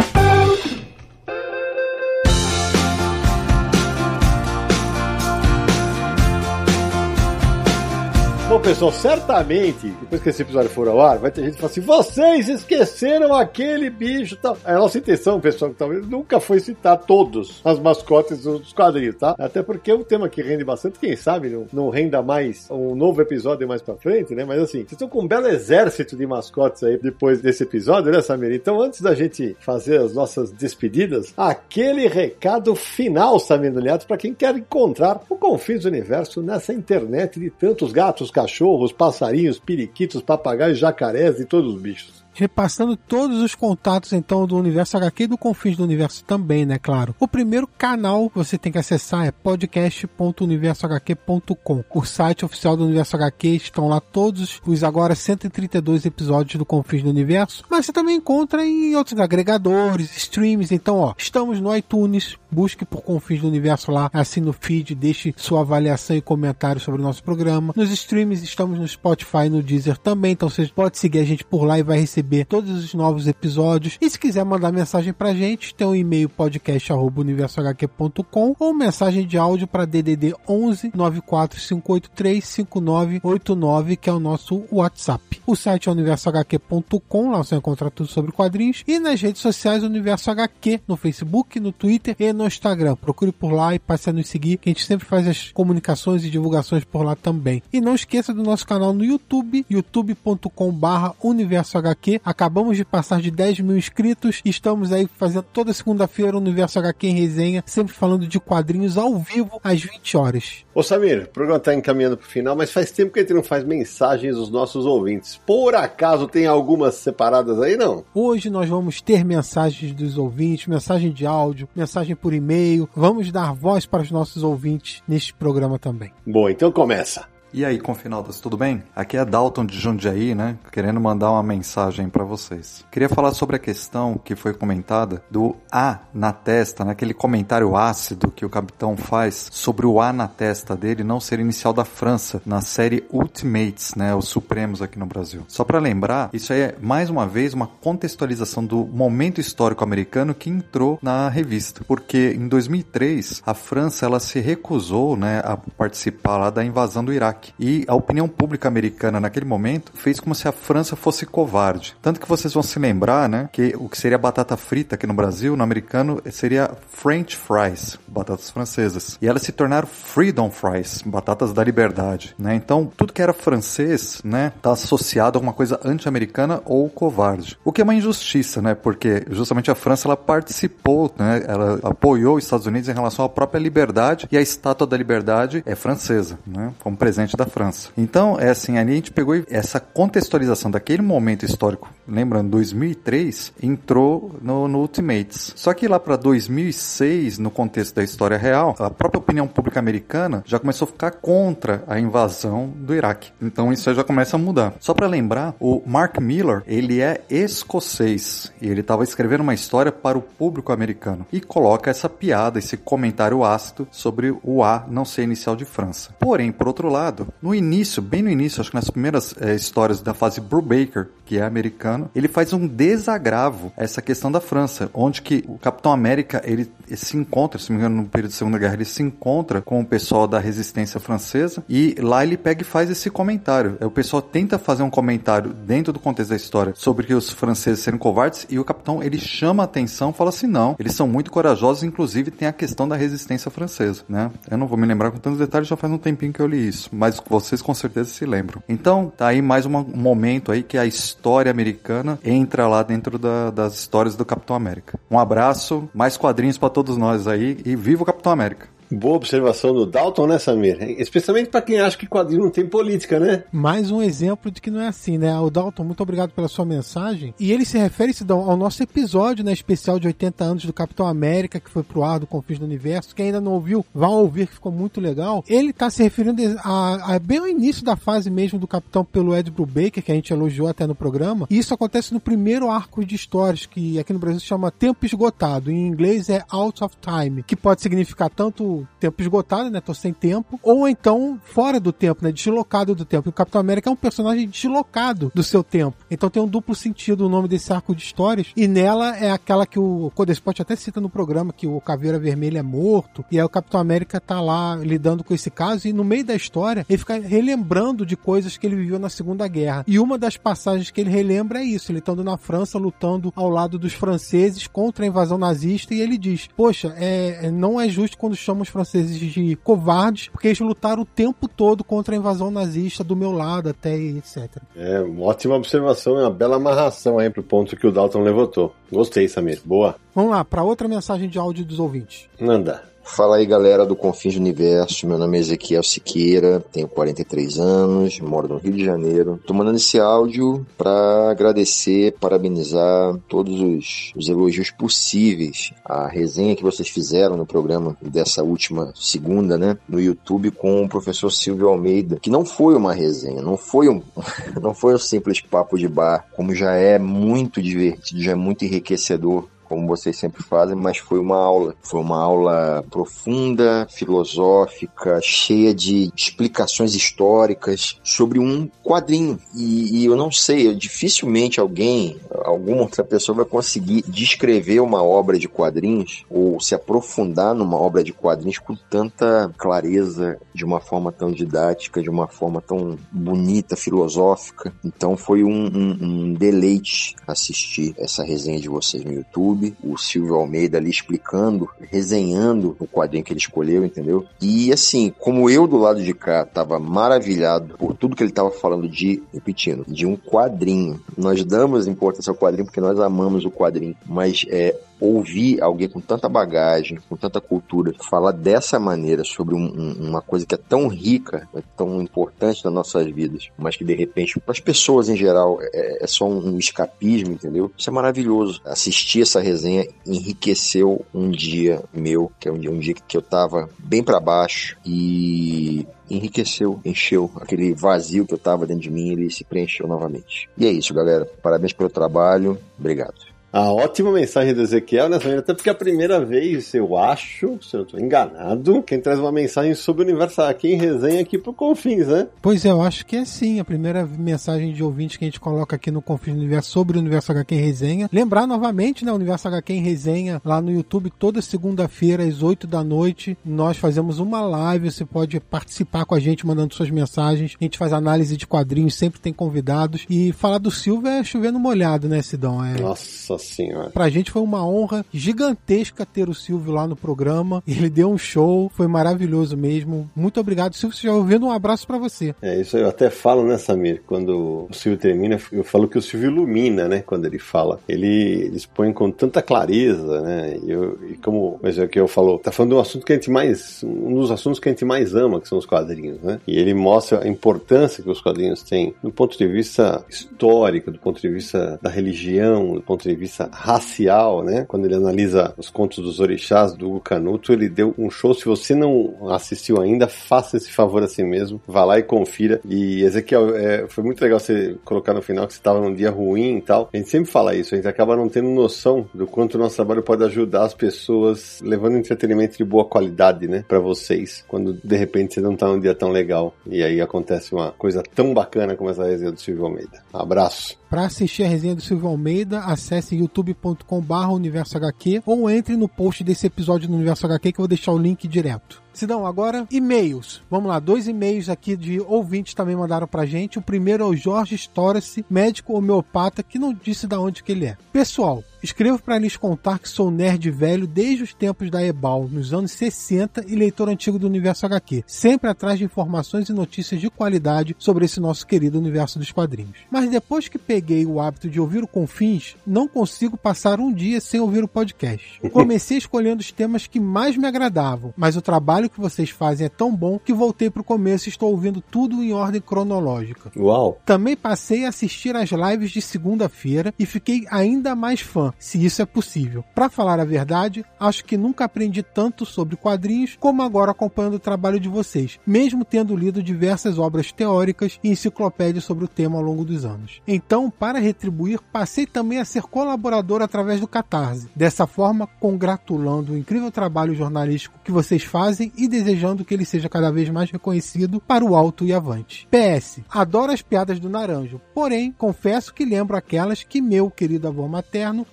Pessoal, certamente, depois que esse episódio for ao ar, vai ter gente que fala assim: vocês esqueceram aquele bicho tal. A nossa intenção, pessoal, que talvez nunca foi citar todos as mascotes dos quadrinhos, tá? Até porque é um tema que rende bastante, quem sabe não, não renda mais um novo episódio mais pra frente, né? Mas assim, vocês estão com um belo exército de mascotes aí depois desse episódio, né, Samir? Então, antes da gente fazer as nossas despedidas, aquele recado final, Samir Noliato, para quem quer encontrar o Confins do Universo nessa internet de tantos gatos, cachorros, passarinhos, periquitos, papagaios, jacarés e todos os bichos. Repassando todos os contatos, então, do Universo HQ e do Confins do Universo também, né, claro. O primeiro canal que você tem que acessar é podcast.universohq.com. O site oficial do Universo HQ estão lá todos os agora 132 episódios do Confins do Universo, mas você também encontra em outros agregadores, streams. Então, ó, estamos no iTunes, busque por Confins do Universo lá, assine o feed, deixe sua avaliação e comentário sobre o nosso programa. Nos streams estamos no Spotify no Deezer também, então você pode seguir a gente por lá e vai receber receber todos os novos episódios. E se quiser mandar mensagem pra gente, tem um e-mail podcast@universohq.com ou mensagem de áudio para DDD 11 94583 5989, que é o nosso WhatsApp. O site é universohq.com, lá você encontra tudo sobre quadrinhos e nas redes sociais Universo HQ, no Facebook, no Twitter e no Instagram. Procure por lá e passe a nos seguir, que a gente sempre faz as comunicações e divulgações por lá também. E não esqueça do nosso canal no YouTube, youtube.com/barra Universo HQ. Acabamos de passar de 10 mil inscritos estamos aí fazendo toda segunda-feira o Universo HQ em resenha, sempre falando de quadrinhos ao vivo às 20 horas. Ô Samir, o programa está encaminhando para o final, mas faz tempo que a gente não faz mensagens dos nossos ouvintes. Por acaso tem algumas separadas aí, não? Hoje nós vamos ter mensagens dos ouvintes, mensagem de áudio, mensagem por e-mail. Vamos dar voz para os nossos ouvintes neste programa também. Bom, então começa. E aí, Confinaldas, tudo bem? Aqui é Dalton de Jundiaí, né? Querendo mandar uma mensagem para vocês. Queria falar sobre a questão que foi comentada do A na testa, naquele né? comentário ácido que o capitão faz sobre o A na testa dele não ser inicial da França na série Ultimates, né? Os Supremos aqui no Brasil. Só para lembrar, isso aí é mais uma vez uma contextualização do momento histórico americano que entrou na revista, porque em 2003 a França ela se recusou, né, a participar lá da invasão do Iraque. E a opinião pública americana naquele momento fez como se a França fosse covarde. Tanto que vocês vão se lembrar, né, que o que seria batata frita aqui no Brasil, no americano, seria French fries, batatas francesas. E elas se tornaram Freedom fries, batatas da liberdade, né? Então, tudo que era francês, né, tá associado a alguma coisa anti-americana ou covarde. O que é uma injustiça, né? Porque justamente a França ela participou, né? Ela apoiou os Estados Unidos em relação à própria liberdade e a estátua da liberdade é francesa, né? Como presente da França. Então, é assim, ali a gente pegou essa contextualização daquele momento histórico, lembrando, 2003, entrou no, no Ultimates. Só que lá para 2006, no contexto da história real, a própria opinião pública americana já começou a ficar contra a invasão do Iraque. Então isso já começa a mudar. Só para lembrar, o Mark Miller, ele é escocês e ele estava escrevendo uma história para o público americano e coloca essa piada, esse comentário ácido sobre o A não ser inicial de França. Porém, por outro lado, no início, bem no início, acho que nas primeiras é, histórias da fase Brubaker, que é americano, ele faz um desagravo a essa questão da França, onde que o Capitão América, ele, se encontra, se não me engano, no período da Segunda Guerra, ele se encontra com o pessoal da resistência francesa e lá ele pega e faz esse comentário. O pessoal tenta fazer um comentário dentro do contexto da história sobre que os franceses serem covardes e o capitão ele chama a atenção, fala assim, não, eles são muito corajosos, inclusive tem a questão da resistência francesa, né? Eu não vou me lembrar com tantos detalhes, já faz um tempinho que eu li isso, mas vocês com certeza se lembram. Então, tá aí mais um momento aí que a história americana entra lá dentro da, das histórias do Capitão América. Um abraço, mais quadrinhos para todos nós aí e viva o Capitão América! Boa observação do Dalton, né, Samir? Especialmente para quem acha que quadrinho não tem política, né? Mais um exemplo de que não é assim, né? O Dalton, muito obrigado pela sua mensagem. E ele se refere ao nosso episódio, né, especial de 80 anos do Capitão América, que foi pro ar do Confins do Universo. Quem ainda não ouviu, vá ouvir, que ficou muito legal. Ele tá se referindo a, a bem ao início da fase mesmo do Capitão pelo Ed Brubaker, que a gente elogiou até no programa. E isso acontece no primeiro arco de histórias, que aqui no Brasil se chama Tempo Esgotado. Em inglês é Out of Time, que pode significar tanto tempo esgotado, né? Tô sem tempo. Ou então fora do tempo, né? Deslocado do tempo. E o Capitão América é um personagem deslocado do seu tempo. Então tem um duplo sentido o nome desse arco de histórias. E nela é aquela que o Codespot até cita no programa, que o Caveira Vermelha é morto. E aí o Capitão América tá lá lidando com esse caso. E no meio da história, ele fica relembrando de coisas que ele viveu na Segunda Guerra. E uma das passagens que ele relembra é isso. Ele estando na França, lutando ao lado dos franceses contra a invasão nazista. E ele diz, poxa, é, não é justo quando chamam os franceses de covardes, porque eles lutaram o tempo todo contra a invasão nazista do meu lado até etc. É, uma ótima observação, é uma bela amarração aí pro ponto que o Dalton levantou. Gostei, Samir. Boa. Vamos lá, para outra mensagem de áudio dos ouvintes. Manda. Fala aí galera do Confins do Universo, meu nome é Ezequiel Siqueira, tenho 43 anos, moro no Rio de Janeiro. Tô mandando esse áudio para agradecer, parabenizar todos os, os, elogios possíveis. A resenha que vocês fizeram no programa dessa última segunda, né, no YouTube com o professor Silvio Almeida, que não foi uma resenha, não foi um, não foi um simples papo de bar, como já é muito divertido, já é muito enriquecedor como vocês sempre fazem, mas foi uma aula. Foi uma aula profunda, filosófica, cheia de explicações históricas sobre um quadrinho. E, e eu não sei, eu, dificilmente alguém, alguma outra pessoa vai conseguir descrever uma obra de quadrinhos ou se aprofundar numa obra de quadrinhos com tanta clareza, de uma forma tão didática, de uma forma tão bonita, filosófica. Então foi um, um, um deleite assistir essa resenha de vocês no YouTube. O Silvio Almeida ali explicando, resenhando o quadrinho que ele escolheu, entendeu? E assim, como eu do lado de cá tava maravilhado por tudo que ele tava falando de, repetindo, de um quadrinho. Nós damos importância ao quadrinho porque nós amamos o quadrinho, mas é ouvir alguém com tanta bagagem, com tanta cultura, falar dessa maneira sobre um, um, uma coisa que é tão rica, é tão importante nas nossas vidas, mas que de repente, para as pessoas em geral, é, é só um, um, escapismo, entendeu? Isso é maravilhoso. Assistir essa resenha enriqueceu um dia meu, que é um dia, um dia que eu tava bem para baixo e enriqueceu, encheu aquele vazio que eu tava dentro de mim, ele se preencheu novamente. E é isso, galera. Parabéns pelo trabalho. Obrigado. A ótima mensagem do Ezequiel nessa né, até porque é a primeira vez, eu acho, se eu não estou enganado, quem traz uma mensagem sobre o universo aqui em resenha aqui pro Confins, né? Pois é, eu acho que é sim, a primeira mensagem de ouvinte que a gente coloca aqui no Confins do Universo sobre o Universo HQ em resenha. Lembrar novamente, né, o Universo HQ em resenha lá no YouTube toda segunda-feira às 8 da noite, nós fazemos uma live, você pode participar com a gente mandando suas mensagens. A gente faz análise de quadrinhos, sempre tem convidados e falar do Silva é chovendo molhado, né, Sidão? É... Nossa senhora. Pra gente foi uma honra gigantesca ter o Silvio lá no programa. Ele deu um show, foi maravilhoso mesmo. Muito obrigado, Silvio. Você já ouvindo um abraço para você. É, isso eu até falo, né, Samir? Quando o Silvio termina, eu falo que o Silvio ilumina, né? Quando ele fala. Ele expõe com tanta clareza, né? E, eu, e como mas é que eu falo, tá falando de um assunto que a gente mais. um dos assuntos que a gente mais ama, que são os quadrinhos, né? E ele mostra a importância que os quadrinhos têm do ponto de vista histórico, do ponto de vista da religião, do ponto de vista racial, né? Quando ele analisa os contos dos orixás do Hugo Canuto, ele deu um show. Se você não assistiu ainda, faça esse favor a si mesmo. Vá lá e confira. E Ezequiel, é, foi muito legal você colocar no final que você estava num dia ruim e tal. A gente sempre fala isso, a gente acaba não tendo noção do quanto o nosso trabalho pode ajudar as pessoas, levando entretenimento de boa qualidade, né? Para vocês, quando de repente você não tá num dia tão legal. E aí acontece uma coisa tão bacana como essa resenha do Silvio Almeida. Um abraço. Para assistir a resenha do Silvio Almeida, acesse youtube.com.br universo HQ ou entre no post desse episódio do Universo HQ que eu vou deixar o link direto. Sidão, agora e-mails. Vamos lá, dois e-mails aqui de ouvintes também mandaram pra gente. O primeiro é o Jorge Storcy, médico homeopata, que não disse da onde que ele é. Pessoal, escrevo para lhes contar que sou nerd velho desde os tempos da Ebal, nos anos 60 e leitor antigo do Universo HQ, sempre atrás de informações e notícias de qualidade sobre esse nosso querido universo dos quadrinhos. Mas depois que peguei o hábito de ouvir o Confins, não consigo passar um dia sem ouvir o podcast. Comecei escolhendo os temas que mais me agradavam, mas o trabalho que vocês fazem é tão bom que voltei pro começo e estou ouvindo tudo em ordem cronológica. Uau! Também passei a assistir as lives de segunda-feira e fiquei ainda mais fã, se isso é possível. Para falar a verdade, acho que nunca aprendi tanto sobre quadrinhos como agora acompanhando o trabalho de vocês, mesmo tendo lido diversas obras teóricas e enciclopédias sobre o tema ao longo dos anos. Então, para retribuir, passei também a ser colaborador através do Catarse. Dessa forma, congratulando o incrível trabalho jornalístico que vocês fazem e desejando que ele seja cada vez mais reconhecido para o alto e avante. PS, adoro as piadas do Naranjo, porém, confesso que lembro aquelas que meu querido avô materno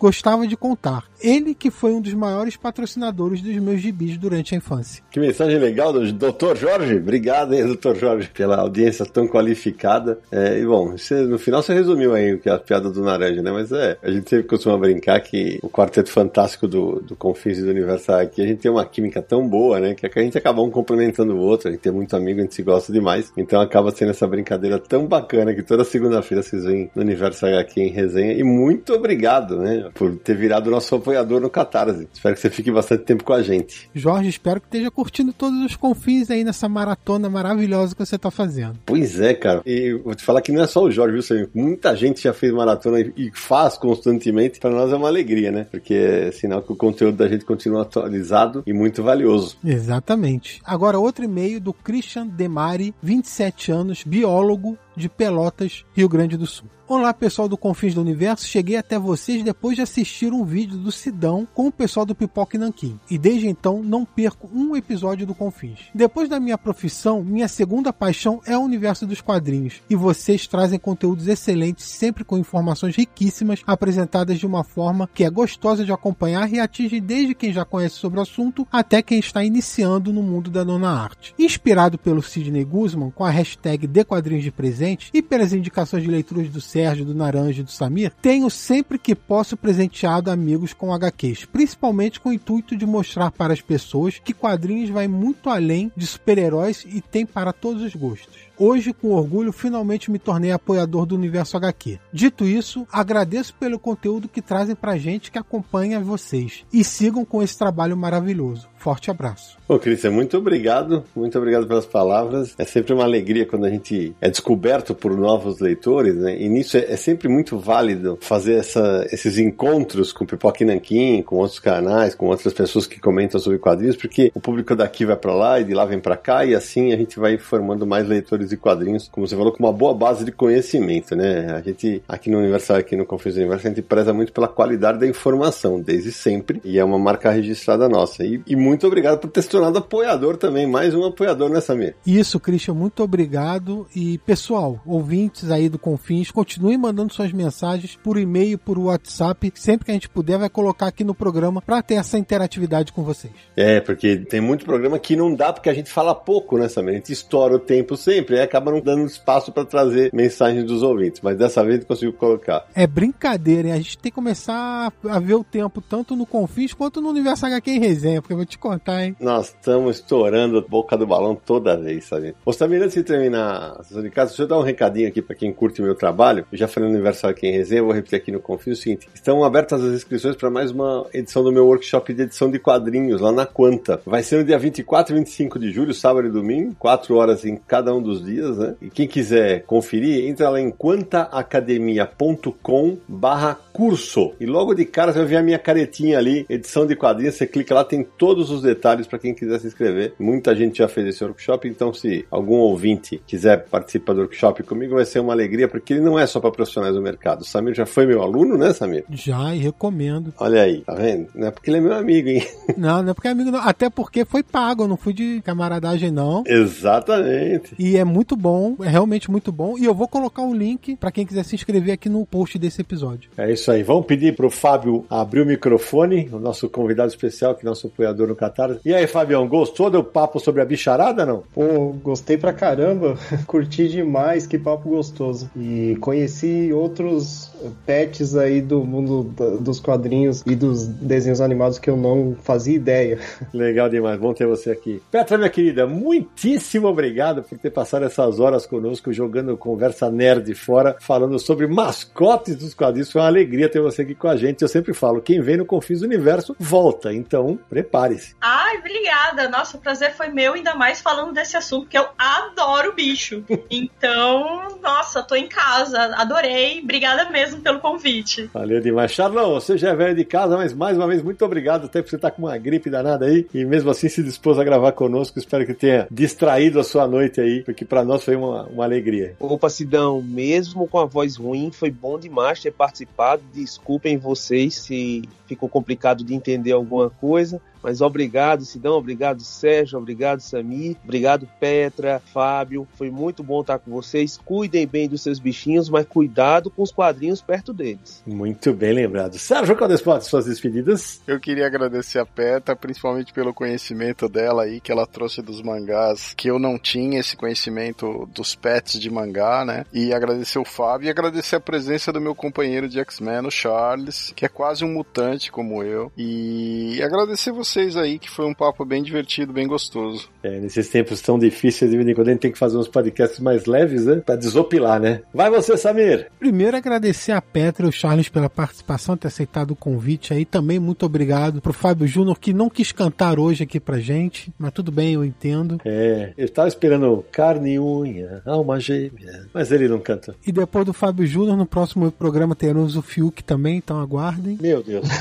de contar. Ele que foi um dos maiores patrocinadores dos meus gibis durante a infância. Que mensagem legal do Dr. Jorge. Obrigado, hein, Dr. Jorge, pela audiência tão qualificada. É, e bom, você, no final você resumiu aí o que é a piada do Naranja, né? Mas é, a gente sempre costuma brincar que o quarteto fantástico do, do Confins do Universal aqui, a gente tem uma química tão boa, né? Que a gente acaba um complementando o outro, a gente tem muito amigo, a gente se gosta demais. Então acaba sendo essa brincadeira tão bacana que toda segunda-feira vocês vêm no Universo aqui em resenha. E muito obrigado, né? Por ter virado nosso apoiador no Catarse. Espero que você fique bastante tempo com a gente. Jorge, espero que esteja curtindo todos os confins aí nessa maratona maravilhosa que você está fazendo. Pois é, cara. E vou te falar que não é só o Jorge, viu, Samir? Muita gente já fez maratona e faz constantemente. Para nós é uma alegria, né? Porque é sinal que o conteúdo da gente continua atualizado e muito valioso. Exatamente. Agora, outro e-mail do Christian Demari, 27 anos, biólogo, de Pelotas, Rio Grande do Sul. Olá, pessoal do Confins do Universo. Cheguei até vocês depois de assistir um vídeo do Sidão com o pessoal do Pipoque Nanquim. E desde então não perco um episódio do Confins. Depois da minha profissão, minha segunda paixão é o universo dos quadrinhos. E vocês trazem conteúdos excelentes, sempre com informações riquíssimas, apresentadas de uma forma que é gostosa de acompanhar e atinge desde quem já conhece sobre o assunto até quem está iniciando no mundo da nona arte. Inspirado pelo Sidney Guzman, com a hashtag De Quadrinhos de Presente e pelas indicações de leituras do Sérgio, do Naranja e do Samir, tenho sempre que posso presenteado amigos com HQs, principalmente com o intuito de mostrar para as pessoas que quadrinhos vai muito além de super-heróis e tem para todos os gostos. Hoje, com orgulho, finalmente me tornei apoiador do Universo HQ. Dito isso, agradeço pelo conteúdo que trazem pra gente que acompanha vocês. E sigam com esse trabalho maravilhoso. Forte abraço. Ô, Cristian, muito obrigado. Muito obrigado pelas palavras. É sempre uma alegria quando a gente é descoberto por novos leitores, né? E nisso é, é sempre muito válido fazer essa, esses encontros com e Nanquim, com outros canais, com outras pessoas que comentam sobre quadrinhos, porque o público daqui vai para lá e de lá vem para cá, e assim a gente vai formando mais leitores de quadrinhos, como você falou, com uma boa base de conhecimento, né? A gente, aqui no Universal, aqui no Confusão Universo, a gente preza muito pela qualidade da informação, desde sempre, e é uma marca registrada nossa. E, e muito obrigado por ter se tornado apoiador também, mais um apoiador nessa minha. Isso, Christian, muito obrigado. E pessoal, ouvintes aí do Confins, continuem mandando suas mensagens por e-mail, por WhatsApp, sempre que a gente puder, vai colocar aqui no programa para ter essa interatividade com vocês. É, porque tem muito programa que não dá porque a gente fala pouco, né, Samir? A gente estoura o tempo sempre, e acaba não dando espaço para trazer mensagens dos ouvintes, mas dessa vez consigo colocar. É brincadeira, hein? A gente tem que começar a ver o tempo tanto no Confins quanto no Universo HQ em resenha, porque eu vou te contar, hein? Nós estamos estourando a boca do balão toda vez, sabe? Ô, Samir, antes de terminar a sessão de casa, deixa eu dar um recadinho aqui para quem curte o meu trabalho. Eu já falei no Universo HQ em resenha, vou repetir aqui no Confins o seguinte: estão abertas as inscrições para mais uma edição do meu workshop de edição de quadrinhos lá na Quanta. Vai ser no dia 24 e 25 de julho, sábado e domingo, 4 horas em cada um dos dias, né? E quem quiser conferir, entra lá em quantaacademia.com barra curso. E logo de cara você vai ver a minha caretinha ali, edição de quadrinhos, você clica lá, tem todos os detalhes para quem quiser se inscrever. Muita gente já fez esse workshop, então se algum ouvinte quiser participar do workshop comigo, vai ser uma alegria, porque ele não é só para profissionais do mercado. O Samir já foi meu aluno, né, Samir? Já, e recomendo. Olha aí, tá vendo? Não é porque ele é meu amigo, hein? Não, não é porque é amigo, não. Até porque foi pago, não fui de camaradagem, não. Exatamente. E é muito bom, é realmente muito bom. E eu vou colocar o link para quem quiser se inscrever aqui no post desse episódio. É isso aí. Vamos pedir pro Fábio abrir o microfone, o nosso convidado especial, que é nosso apoiador no Catar. E aí, Fabião, gostou do papo sobre a bicharada, não? Pô, gostei pra caramba, curti demais, que papo gostoso. E conheci outros pets aí do mundo dos quadrinhos e dos desenhos animados que eu não fazia ideia. Legal demais, bom ter você aqui. Petra, minha querida, muitíssimo obrigado por ter passado essas horas conosco jogando conversa nerd fora, falando sobre mascotes dos quadrinhos. Foi uma alegria ter você aqui com a gente. Eu sempre falo, quem vem no Confins do Universo volta, então prepare-se. Ai, obrigada. Nossa, o prazer foi meu, ainda mais falando desse assunto, que eu adoro bicho. Então, nossa, tô em casa, adorei. Obrigada mesmo pelo convite. Valeu demais. Charlão, você já é velho de casa, mas mais uma vez, muito obrigado. Até por você estar com uma gripe danada aí. E mesmo assim se dispôs a gravar conosco. Espero que tenha distraído a sua noite aí, porque para nós foi uma, uma alegria. Opa, Sidão, mesmo com a voz ruim, foi bom demais ter participado. Desculpem vocês se ficou complicado de entender alguma coisa. Mas obrigado, Sidão, obrigado, Sérgio, obrigado, Samir, obrigado, Petra, Fábio. Foi muito bom estar com vocês. Cuidem bem dos seus bichinhos, mas cuidado com os quadrinhos perto deles. Muito bem lembrado. Sérgio Caldespot, suas despedidas. Eu queria agradecer a Peta, principalmente pelo conhecimento dela aí, que ela trouxe dos mangás, que eu não tinha esse conhecimento dos pets de mangá, né? E agradecer o Fábio e agradecer a presença do meu companheiro de X-Men, o Charles, que é quase um mutante como eu. E agradecer vocês aí, que foi um papo bem divertido, bem gostoso. É, nesses tempos tão difíceis, de vez em quando a gente tem que fazer uns podcasts mais leves, né? Pra desopilar, né? Vai você, Samir! Primeiro, agradecer a Petra e o Charles pela participação, ter aceitado o convite aí. Também muito obrigado pro Fábio Júnior, que não quis cantar hoje aqui pra gente, mas tudo bem, eu entendo. É, eu estava esperando carne e unha, alma gêmea, mas ele não canta. E depois do Fábio Júnior, no próximo programa teremos o Fiuk também, então aguardem. Meu Deus.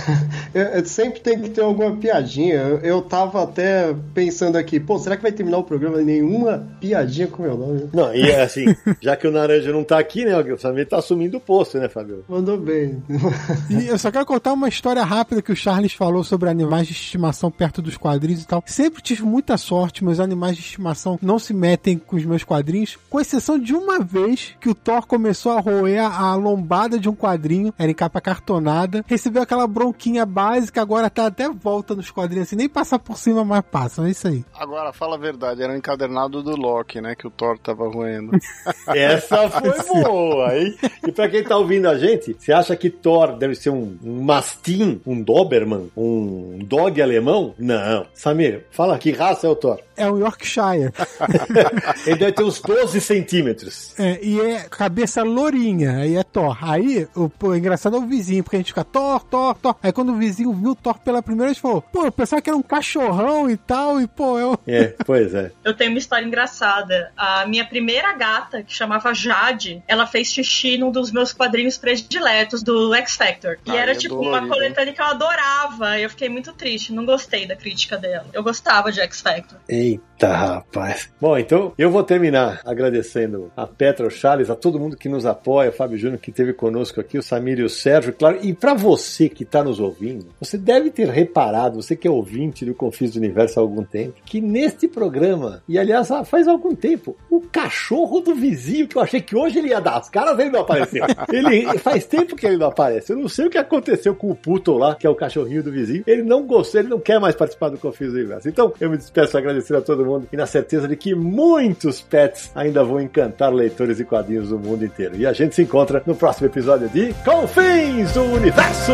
É, é, sempre tem que ter alguma piadinha. Eu, eu tava até pensando aqui, pô, será que vai terminar o programa nenhuma piadinha com meu nome? Não, e é assim, já que o Naranja não tá aqui, né, o Samir tá assumindo o posto, né, Fábio? Mandou bem. E eu só quero contar uma história rápida que o Charles falou sobre animais de estimação perto dos quadrinhos e tal. Sempre tive muita sorte, meus animais de estimação não se metem com os meus quadrinhos, com exceção de uma vez que o Thor começou a roer a lombada de um quadrinho, era em capa cartonada, recebeu aquela bronquinha básica, agora tá até volta nos quadrinhos, assim, nem passar por cima, mas passa, é isso aí. Agora, fala a verdade, era um encadernado do Loki, né? Que o Thor tava roendo. Essa foi boa, hein? E pra quem tá ouvindo a gente, você acha que Thor deve ser um, um mastim, um Doberman, um dog alemão? Não. Samir, fala que raça é o Thor. É um Yorkshire. Ele deve ter uns 12 centímetros. É, e é cabeça lourinha, aí é Thor. Aí, o, pô, engraçado é o vizinho, porque a gente fica Thor, Thor, Thor. Aí quando o vizinho viu o Thor pela primeira vez, falou, pô, pensava que era um cachorrão e tal, e pô, eu... É, pois é. Eu tenho uma história engraçada. A minha primeira gata, que chamava Jade, ela fez xixi num dos meus quadrinhos prediletos do X Factor. E Ai, era é tipo dolorido, uma coletânea que eu adorava. E eu fiquei muito triste, não gostei da crítica dela. Eu gostava de X Factor. Eita, rapaz. Bom, então eu vou terminar agradecendo a Petra, o Charles, a todo mundo que nos apoia, o Fábio Júnior que esteve conosco aqui, o Samir e o Sérgio, claro. E para você que está nos ouvindo, você deve ter reparado, você que é ouvinte do Confis do Universo há algum tempo, que neste programa, e aliás faz algum tempo, o cachorro do vizinho, que eu achei que hoje ele ia dar as caras, ele não apareceu. Ele faz tempo que ele não aparece. Eu não sei o que aconteceu com o Puto lá, que é o cachorrinho do vizinho. Ele não gostou, ele não quer mais participar do Confis do Universo. Então, eu me despeço agradecendo a todo mundo e na certeza de que muitos pets ainda vão encantar leitores e quadrinhos do mundo inteiro. E a gente se encontra no próximo episódio de Confins do Universo!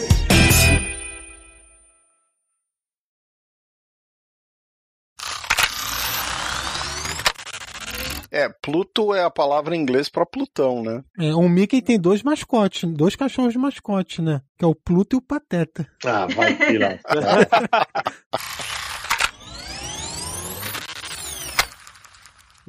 É, Pluto é a palavra em inglês pra Plutão, né? É, o Mickey tem dois mascotes, dois cachorros de mascote, né? Que é o Pluto e o Pateta. Ah, vai pilar.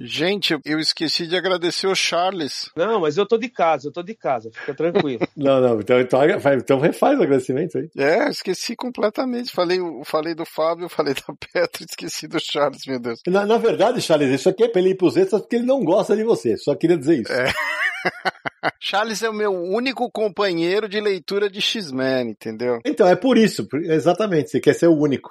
Gente, eu esqueci de agradecer o Charles. Não, mas eu tô de casa, eu tô de casa, fica tranquilo. Não, não, então, então, então refaz o agradecimento aí. É, esqueci completamente. Falei, falei do Fábio, falei da Petra, esqueci do Charles, meu Deus. Na, na verdade, Charles, isso aqui é pra ele ir pros extras porque ele não gosta de você. Só queria dizer isso. É. Charles é o meu único companheiro de leitura de X-Men, entendeu? Então, é por isso, exatamente, você quer ser o único.